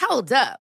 [SPEAKER 9] Hold up.